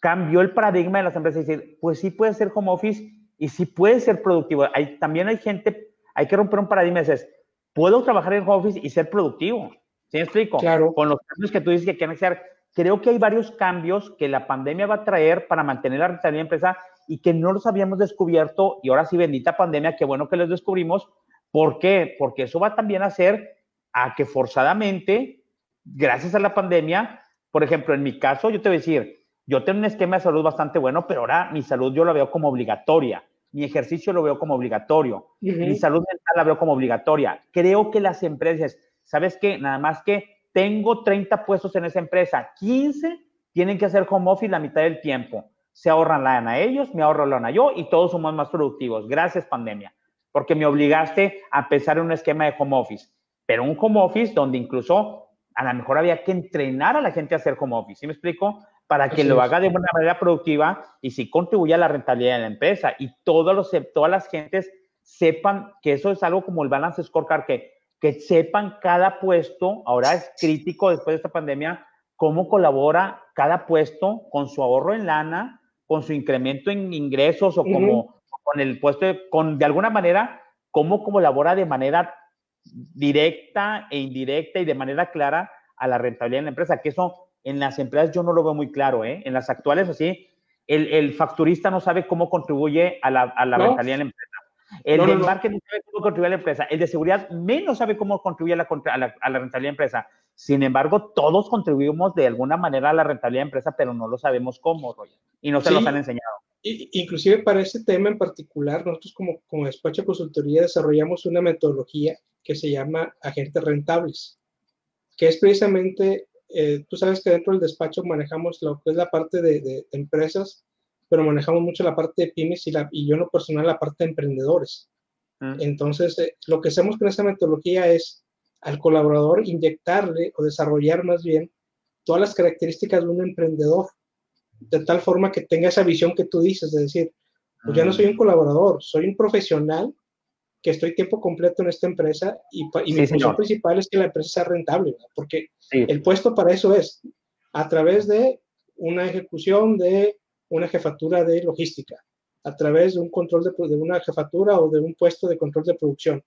cambió el paradigma de las empresas y decir, pues sí puede ser home office y sí puede ser productivo. Hay, también hay gente, hay que romper un paradigma y dices, puedo trabajar en home office y ser productivo. ¿Sí me explico? Claro. Con los cambios que tú dices que quieren hacer. Creo que hay varios cambios que la pandemia va a traer para mantener la rentabilidad de empresa y que no los habíamos descubierto y ahora sí, bendita pandemia, qué bueno que los descubrimos. ¿Por qué? Porque eso va también a hacer a que forzadamente, gracias a la pandemia, por ejemplo, en mi caso, yo te voy a decir, yo tengo un esquema de salud bastante bueno, pero ahora mi salud yo la veo como obligatoria. Mi ejercicio lo veo como obligatorio. Mi salud mental la veo como obligatoria. Creo que las empresas, ¿sabes qué? Nada más que tengo 30 puestos en esa empresa, 15 tienen que hacer home office la mitad del tiempo se ahorran la lana ellos, me ahorro la lana yo y todos somos más productivos. Gracias, pandemia, porque me obligaste a pensar en un esquema de home office, pero un home office donde incluso a lo mejor había que entrenar a la gente a hacer home office, ¿sí me explico? Para que lo haga de una manera productiva y si contribuya a la rentabilidad de la empresa. Y todos los, todas las gentes sepan que eso es algo como el balance scorecard, que, que sepan cada puesto, ahora es crítico después de esta pandemia, cómo colabora cada puesto con su ahorro en lana, con su incremento en ingresos o como con el puesto, de, con de alguna manera, cómo colabora de manera directa e indirecta y de manera clara a la rentabilidad de la empresa, que eso en las empresas yo no lo veo muy claro, ¿eh? En las actuales, así, el, el facturista no sabe cómo contribuye a la, a la rentabilidad de la empresa. El de marketing sabe cómo contribuye a la empresa. El de seguridad menos sabe cómo contribuye a la, a la, a la rentabilidad de la empresa. Sin embargo, todos contribuimos de alguna manera a la rentabilidad de la empresa, pero no lo sabemos cómo, Roger, y no se los han enseñado. Inclusive para ese tema en particular, nosotros como, como despacho de consultoría desarrollamos una metodología que se llama agentes rentables, que es precisamente, eh, tú sabes que dentro del despacho manejamos lo que es la parte de, de, empresas, pero manejamos mucho la parte de pymes y, la, y yo en lo personal la parte de emprendedores. Mm. Entonces, eh, lo que hacemos con esa metodología es al colaborador inyectarle o desarrollar más bien todas las características de un emprendedor, de tal forma que tenga esa visión que tú dices, de decir, pues ya no soy un colaborador, soy un profesional que estoy tiempo completo en esta empresa y, mi función principal es que la empresa sea rentable, porque el puesto para eso es a través de una ejecución de una jefatura de logística, a través de un control de, de una jefatura o de un puesto de control de producción,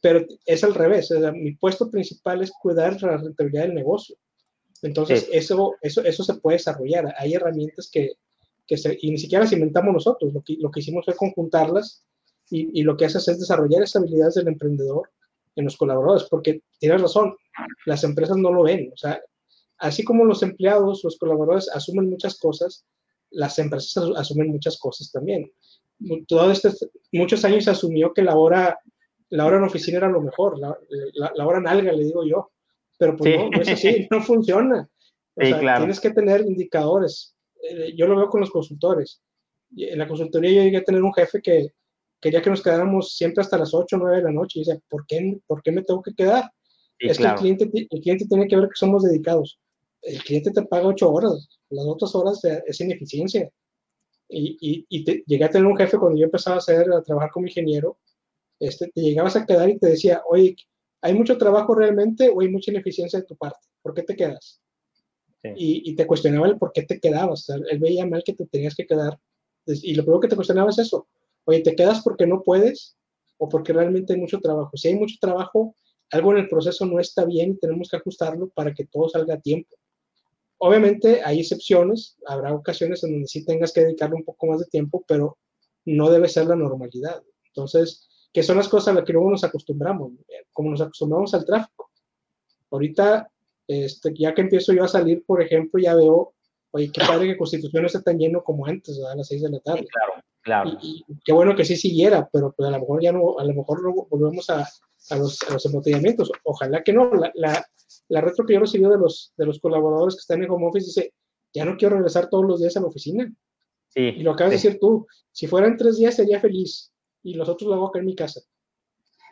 pero es al revés. mi puesto principal es cuidar la rentabilidad del negocio. Entonces, eso, eso, eso se puede desarrollar. Hay herramientas que, que se, y ni siquiera las inventamos nosotros. Lo que, lo que hicimos fue conjuntarlas y, y lo que haces es desarrollar esas habilidades del emprendedor en los colaboradores, porque tienes razón, las empresas no lo ven. O sea, así como los empleados, los colaboradores asumen muchas cosas, las empresas asumen muchas cosas también. Todo este, muchos años se asumió que la hora, la hora en oficina era lo mejor, la, la, hora nalga, le digo yo. Pero pues no, no es así, no funciona. O sea, tienes que tener indicadores. Eh, yo lo veo con los consultores. En la consultoría yo llegué a tener un jefe que quería que nos quedáramos siempre hasta las 8 o 9 de la noche. Y dice, ¿por qué, ¿por qué me tengo que quedar? es que el cliente, el cliente tiene que ver que somos dedicados. El cliente te paga 8 horas, las otras horas es ineficiencia. Y, y, y te, llegué a tener un jefe cuando yo empezaba a, hacer, a trabajar como ingeniero, este, te llegabas a quedar y te decía, oye, ¿hay mucho trabajo realmente o hay mucha ineficiencia de tu parte? ¿Por qué te quedas? Y, y, te cuestionaba el por qué te quedabas. O sea, él veía mal que te tenías que quedar. Y lo primero que te cuestionaba es eso. Oye, ¿te quedas porque no puedes o porque realmente hay mucho trabajo? Si hay mucho trabajo, algo en el proceso no está bien y tenemos que ajustarlo para que todo salga a tiempo. Obviamente hay excepciones, habrá ocasiones en donde sí tengas que dedicarle un poco más de tiempo, pero no debe ser la normalidad. Entonces, ¿qué son las cosas a las que luego nos acostumbramos? Como nos acostumbramos al tráfico. Ahorita, este, ya que empiezo yo a salir, por ejemplo, ya veo, oye, qué padre que Constitución no esté tan lleno como antes, a las 6 de la tarde. claro, claro. Y, qué bueno que sí siguiera, pero pues a lo mejor ya no, a lo mejor luego volvemos a, a los, a los embotellamientos. Ojalá que no. La, la, la retro que yo recibí de los, de los colaboradores que están en home office dice, ya no quiero regresar todos los días a la oficina. Sí, y lo acabas de decir tú, si fueran tres días sería feliz y los otros lo hago acá en mi casa.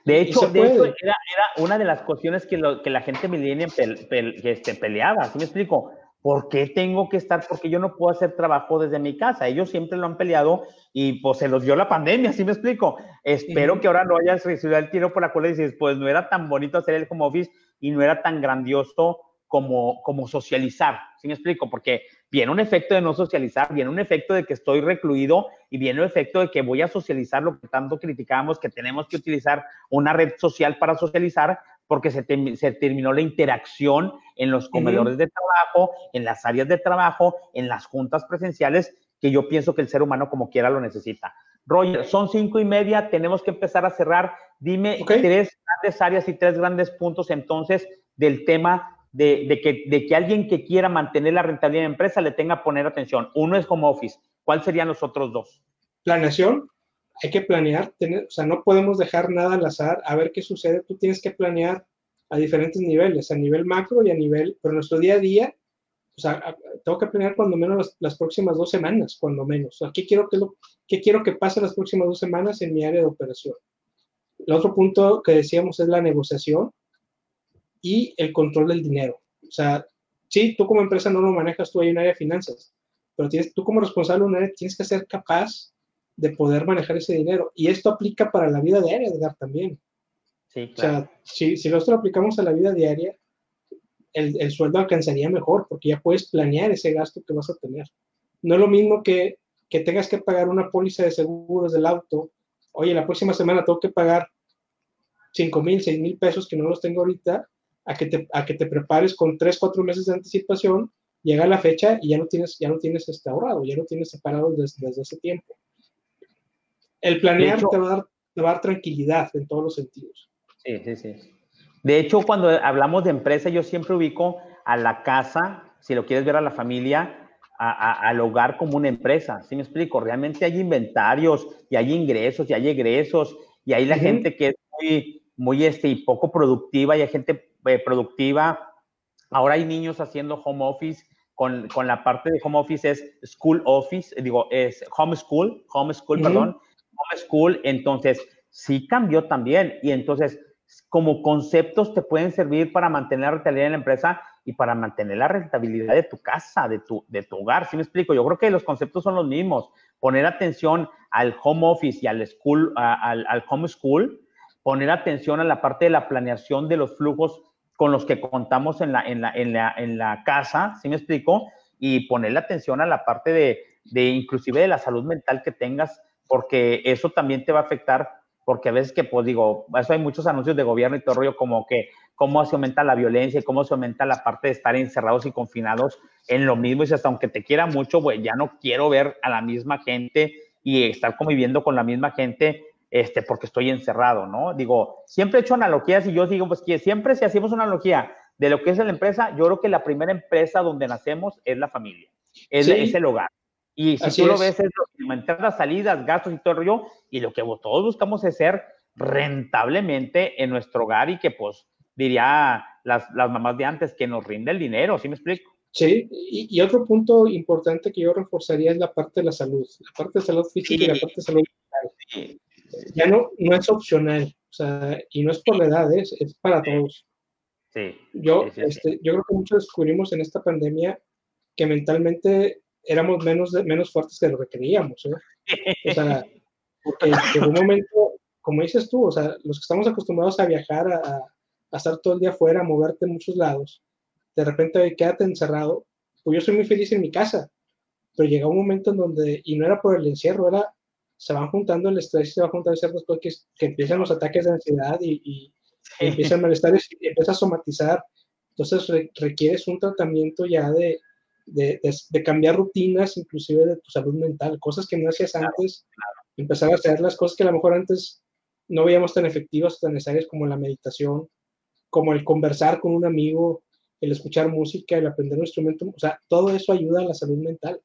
De hecho, de hecho era, era, una de las cuestiones que, lo, que la gente millennial pel, este, peleaba, ¿sí me explico? ¿Por qué tengo que estar? Porque yo no puedo hacer trabajo desde mi casa. Ellos siempre lo han peleado y pues se los dio la pandemia, ¿sí me explico? Espero que ahora no hayas recibido el tiro por la cola y dices, pues no era tan bonito hacer el home office y no era tan grandioso como, como socializar, ¿sí me explico? Porque viene un efecto de no socializar, viene un efecto de que estoy recluido y viene un efecto de que voy a socializar lo que tanto criticábamos, que tenemos que utilizar una red social para socializar, porque se, te, se terminó la interacción en los comedores de trabajo, en las áreas de trabajo, en las juntas presenciales, que yo pienso que el ser humano como quiera lo necesita. Roger, son cinco y media, tenemos que empezar a cerrar. Dime okay. tres grandes áreas y tres grandes puntos entonces del tema de, de, que, de que alguien que quiera mantener la rentabilidad de la empresa le tenga que poner atención. Uno es home office. ¿Cuáles serían los otros dos? Planeación, hay que planear, tener, o sea, no podemos dejar nada al azar, a ver qué sucede, tú tienes que planear a diferentes niveles, a nivel macro y a nivel, pero nuestro día a día, o sea, tengo que planear cuando menos las, las próximas dos semanas, cuando menos. O sea, ¿qué quiero que, lo, ¿qué quiero que pase las próximas dos semanas en mi área de operación? El otro punto que decíamos es la negociación y el control del dinero. O sea, sí, tú como empresa no lo manejas, tú hay un área de finanzas, pero tienes, tú como responsable de un área tienes que ser capaz de poder manejar ese dinero. Y esto aplica para la vida diaria, Edgar, también. Sí, claro. O sea, si, si nosotros lo aplicamos a la vida diaria, el, el, sueldo alcanzaría mejor porque ya puedes planear ese gasto que vas a tener. No es lo mismo que, que tengas que pagar una póliza de seguros del auto. Oye, la próxima semana tengo que pagar 5 mil, 6 mil pesos que no los tengo ahorita, a que, te, a que te prepares con 3, 4 meses de anticipación, llega la fecha y ya no tienes, ya no tienes este ahorrado, ya no tienes separado desde, desde ese tiempo el planear hecho, te, va dar, te, va a dar, tranquilidad en todos los sentidos. Sí, sí, sí. De hecho, cuando hablamos de empresa, yo siempre ubico a la casa, si lo quieres ver a la familia, a, a, al hogar como una empresa. ¿Sí me explico? Realmente hay inventarios y hay ingresos y hay egresos y hay la uh -huh. gente que es muy, muy este, y poco productiva y hay gente eh, productiva. Ahora hay niños haciendo home office con, con, la parte de home office es school office, digo, es home school, home school, uh -huh. perdón, home school, entonces sí cambió también y entonces como conceptos te pueden servir para mantener la rentabilidad de la empresa y para mantener la rentabilidad de tu casa, de tu, de tu hogar. ¿Sí me explico? Yo creo que los conceptos son los mismos. Poner atención al home office y al school, al, al home school, poner atención a la parte de la planeación de los flujos con los que contamos en la, en la, en la, en la casa, ¿sí me explico? Y ponerle atención a la parte de, de inclusive de la salud mental que tengas porque eso también te va a afectar porque a veces que, pues digo, eso hay muchos anuncios de gobierno y todo rollo como que cómo se aumenta la violencia y cómo se aumenta la parte de estar encerrados y confinados en lo mismo. Y hasta aunque te quiera mucho, güey, ya no quiero ver a la misma gente y estar conviviendo con la misma gente este, porque estoy encerrado, ¿no? Digo, siempre he hecho analogías y yo digo, pues que siempre si hacemos una analogía de lo que es la empresa, yo creo que la primera empresa donde nacemos es la familia, es, el hogar. Y si tú lo ves, es aumentar salidas, gastos y todo el rollo, y lo que todos buscamos es ser rentablemente en nuestro hogar y que, pues, diría las, las mamás de antes, que nos rinde el dinero, ¿sí me explico? Sí, y, otro punto importante que yo reforzaría es la parte de la salud, la parte de salud física y la parte de salud mental. Ya no, no es opcional, o sea, y no es por la edad, es, es para todos. Sí. Yo, este, yo creo que muchos descubrimos en esta pandemia que mentalmente éramos menos, menos fuertes que lo que creíamos. ¿eh? O sea, porque en un momento, como dices tú, o sea, los que estamos acostumbrados a viajar, a, a estar todo el día afuera, a moverte en muchos lados, de repente quédate encerrado. Pues yo soy muy feliz en mi casa, pero llega un momento en donde, y no era por el encierro, era, se van juntando el estrés y se van juntando ciertas cosas que, que empiezan los ataques de ansiedad y, y, empiezan malestares y empiezas a somatizar. Entonces requieres un tratamiento ya de, de, de, cambiar rutinas, inclusive de tu salud mental, cosas que no hacías antes, empezar a hacer las cosas que a lo mejor antes no veíamos tan efectivas o tan necesarias como la meditación, como el conversar con un amigo, el escuchar música, el aprender un instrumento, o sea, todo eso ayuda a la salud mental.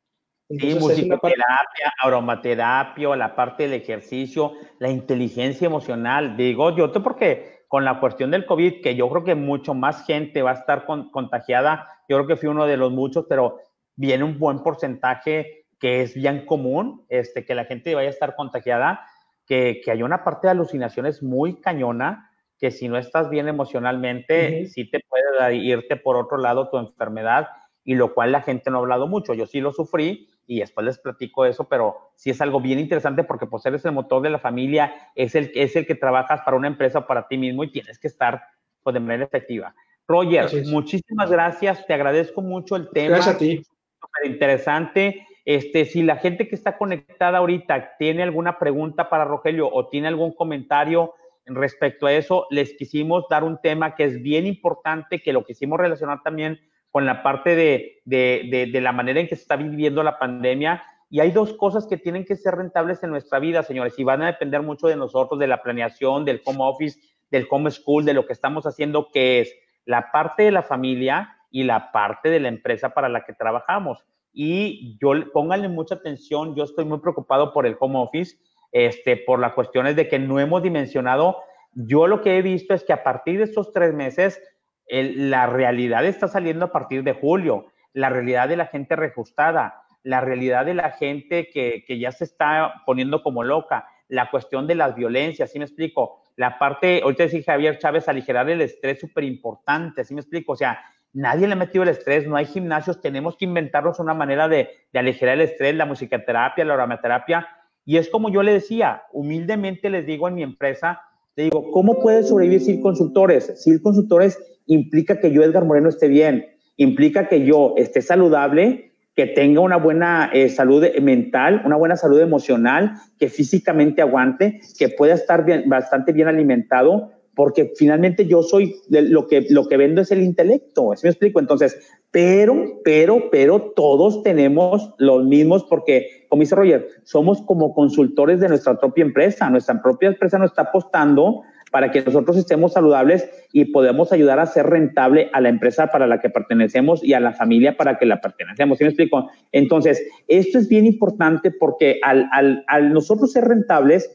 Entonces, sí, musicoterapia, aromaterapia, la parte del ejercicio, la inteligencia emocional. Digo yo, porque con la cuestión del COVID, que yo creo que mucho más gente va a estar contagiada, yo creo que fui uno de los muchos, pero viene un buen porcentaje que es bien común, este, que la gente vaya a estar contagiada, que, que hay una parte de alucinaciones muy cañona, que si no estás bien emocionalmente, sí te puede irte por otro lado tu enfermedad, y lo cual la gente no ha hablado mucho. Yo sí lo sufrí y después les platico eso, pero sí es algo bien interesante porque pues eres el motor de la familia, es el, es el que trabajas para una empresa o para ti mismo y tienes que estar pues, de manera efectiva. Roger, muchísimas gracias, te agradezco mucho el tema. Gracias a ti. Súper interesante. Este, si la gente que está conectada ahorita tiene alguna pregunta para Rogelio o tiene algún comentario, respecto a eso, les quisimos dar un tema que es bien importante, que lo quisimos relacionar también con la parte de, de, de, la manera en que se está viviendo la pandemia. Y hay dos cosas que tienen que ser rentables en nuestra vida, señores, y van a depender mucho de nosotros, de la planeación, del home office, del home school, de lo que estamos haciendo, que es la parte de la familia y la parte de la empresa para la que trabajamos. Y yo, pónganle mucha atención, yo estoy muy preocupado por el home office este, por las cuestiones de que no hemos dimensionado. Yo lo que he visto es que a partir de estos tres meses, la realidad está saliendo a partir de julio, la realidad de la gente reajustada, la realidad de la gente que, que ya se está poniendo como loca, la cuestión de las violencias, ¿sí me explico? La parte, ahorita decía Javier Chávez, aligerar el estrés súper importante, ¿sí me explico? O sea, nadie le ha metido el estrés, no hay gimnasios, tenemos que inventarnos una manera de, de aligerar el estrés, la musicoterapia, la aromaterapia, y es como yo le decía, humildemente les digo en mi empresa, le digo, ¿cómo puede sobrevivir SIL Consultores? SIL Consultores implica que yo, Edgar Moreno, esté bien, implica que yo esté saludable, que tenga una buena eh, salud mental, una buena salud emocional, que físicamente aguante, que pueda estar bastante bien alimentado, porque finalmente yo soy, lo que, lo que vendo es el intelecto, ¿sí me explico? Entonces, pero, pero, pero todos tenemos los mismos porque, como dice Roger, somos como consultores de nuestra propia empresa, nuestra propia empresa nos está apostando para que nosotros estemos saludables y podamos ayudar a ser rentable a la empresa para la que pertenecemos y a la familia para que la pertenecemos. ¿Sí me explico? Entonces, esto es bien importante porque al, al, al nosotros ser rentables,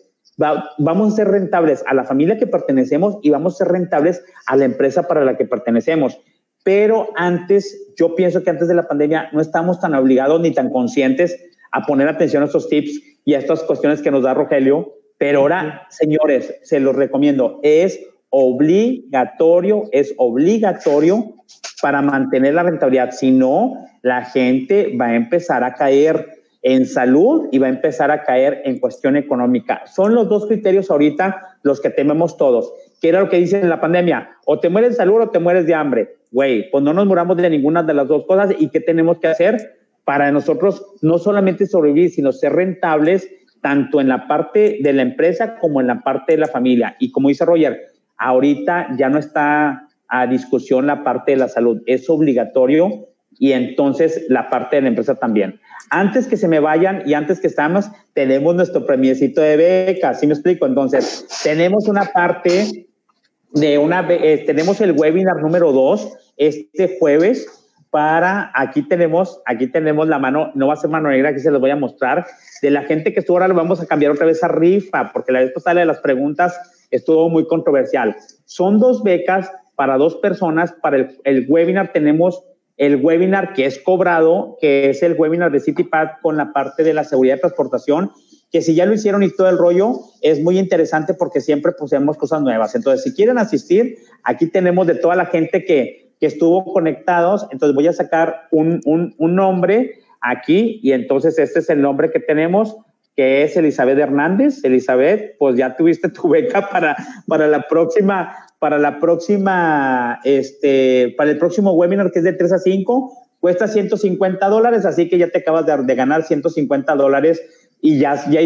vamos a ser rentables a la familia que pertenecemos y vamos a ser rentables a la empresa para la que pertenecemos. Pero antes, yo pienso que antes de la pandemia no estamos tan obligados ni tan conscientes a poner atención a estos tips y a estas cuestiones que nos da Rogelio. Pero ahora, señores, se los recomiendo. Es obligatorio, es obligatorio para mantener la rentabilidad. Si no, la gente va a empezar a caer en salud y va a empezar a caer en cuestión económica. Son los dos criterios ahorita los que tememos todos. ¿Qué era lo que dicen en la pandemia? O te mueres de salud o te mueres de hambre. Güey, pues no nos muramos de ninguna de las dos cosas. ¿Y qué tenemos que hacer para nosotros no solamente sobrevivir, sino ser rentables tanto en la parte de la empresa como en la parte de la familia. Y como dice Roger, ahorita ya no está a discusión la parte de la salud, es obligatorio y entonces la parte de la empresa también. Antes que se me vayan y antes que estamos, tenemos nuestro premiecito de becas, ¿sí me explico? Entonces, tenemos una parte de una, eh, tenemos el webinar número dos este jueves para, aquí tenemos, aquí tenemos la mano, no va a ser mano negra, aquí se los voy a mostrar, de la gente que estuvo ahora lo vamos a cambiar otra vez a rifa, porque la vez pasada de las preguntas estuvo muy controversial. Son dos becas para dos personas, para el, webinar tenemos el webinar que es cobrado, que es el webinar de CityPad con la parte de la seguridad de transportación, que si ya lo hicieron y todo el rollo, es muy interesante porque siempre posemos cosas nuevas. Entonces, si quieren asistir, aquí tenemos de toda la gente que, que estuvo conectados, entonces voy a sacar un, un, nombre aquí y entonces este es el nombre que tenemos que es Elizabeth Hernández. Elizabeth, pues ya tuviste tu beca para, para la próxima, para la próxima, este, para el próximo webinar que es de 3 a 5, cuesta 150 dólares, así que ya te acabas de, de ganar 150 dólares y ya, ya,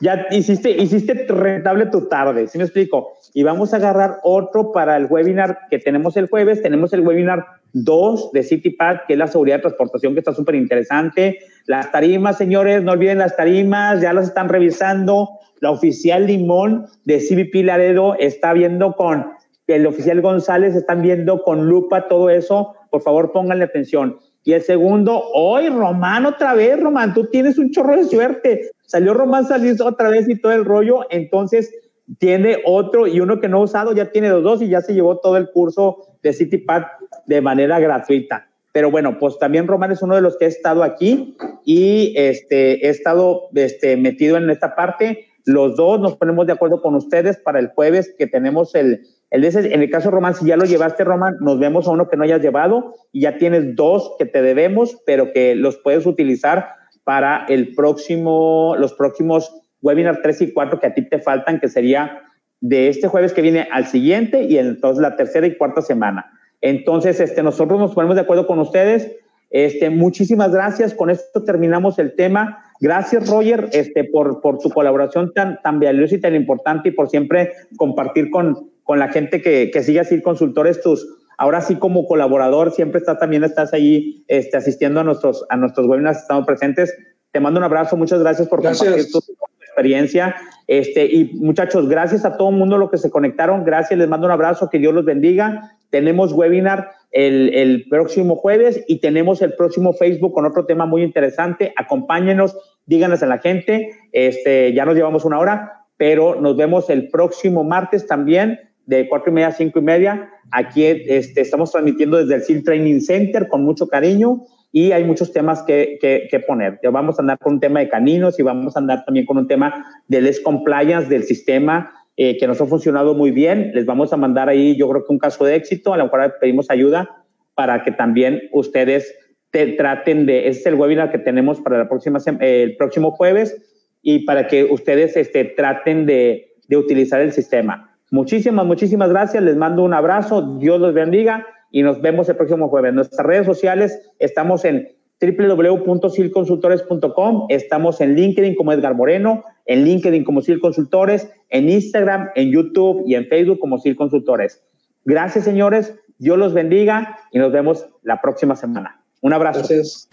ya hiciste, hiciste rentable tu tarde, ¿sí me explico? Y vamos a agarrar otro para el webinar que tenemos el jueves, tenemos el webinar 2 de CityPad, que es la seguridad de transportación, que está súper interesante. Las tarimas, señores, no olviden las tarimas, ya las están revisando. La oficial Limón de CBP Laredo está viendo con, el oficial González están viendo con lupa todo eso. Por favor, pónganle atención. Y el segundo, hoy Román otra vez, Román, tú tienes un chorro de suerte. Salió Román salió otra vez y todo el rollo, entonces tiene otro y uno que no ha usado, ya tiene los dos y ya se llevó todo el curso de CityPad de manera gratuita. Pero bueno, pues también Román es uno de los que ha estado aquí y este, he estado este, metido en esta parte. Los dos nos ponemos de acuerdo con ustedes para el jueves que tenemos el, el en el caso Román, si ya lo llevaste, Román, nos vemos a uno que no hayas llevado y ya tienes dos que te debemos, pero que los puedes utilizar para el próximo, los próximos webinar 3 y 4 que a ti te faltan, que sería de este jueves que viene al siguiente y entonces la tercera y cuarta semana. Entonces, este, nosotros nos ponemos de acuerdo con ustedes. Este, muchísimas gracias. Con esto terminamos el tema. Gracias, Roger, este, por, por tu colaboración tan, tan valiosa y tan importante y por siempre compartir con, con la gente que, que sigue así consultores tus, ahora sí como colaborador, siempre estás también estás ahí este, asistiendo a nuestros, a nuestros webinars, estamos presentes. Te mando un abrazo, muchas gracias por compartir tu experiencia. Este, y muchachos, gracias a todo el mundo los que se conectaron, gracias, les mando un abrazo, que Dios los bendiga. Tenemos webinar el, el próximo jueves y tenemos el próximo Facebook con otro tema muy interesante. Acompáñenos, díganos a la gente, este, ya nos llevamos una hora, pero nos vemos el próximo martes también de cuatro y media a cinco y media. Aquí este, estamos transmitiendo desde el SEAL Training Center con mucho cariño y hay muchos temas que, que, que, poner. Vamos a andar con un tema de caninos y vamos a andar también con un tema del Les Compliance del sistema eh, que nos ha funcionado muy bien. Les vamos a mandar ahí, yo creo que un caso de éxito, a lo mejor pedimos ayuda para que también ustedes te traten de, es el webinar que tenemos para la próxima, eh, el próximo jueves y para que ustedes este, traten de, de utilizar el sistema. Muchísimas, muchísimas gracias. Les mando un abrazo. Dios los bendiga y nos vemos el próximo jueves. En nuestras redes sociales estamos en www.silconsultores.com, estamos en LinkedIn como Edgar Moreno, en LinkedIn como Sil Consultores, en Instagram, en YouTube y en Facebook como Sil Consultores. Gracias, señores. Dios los bendiga y nos vemos la próxima semana. Un abrazo. Gracias.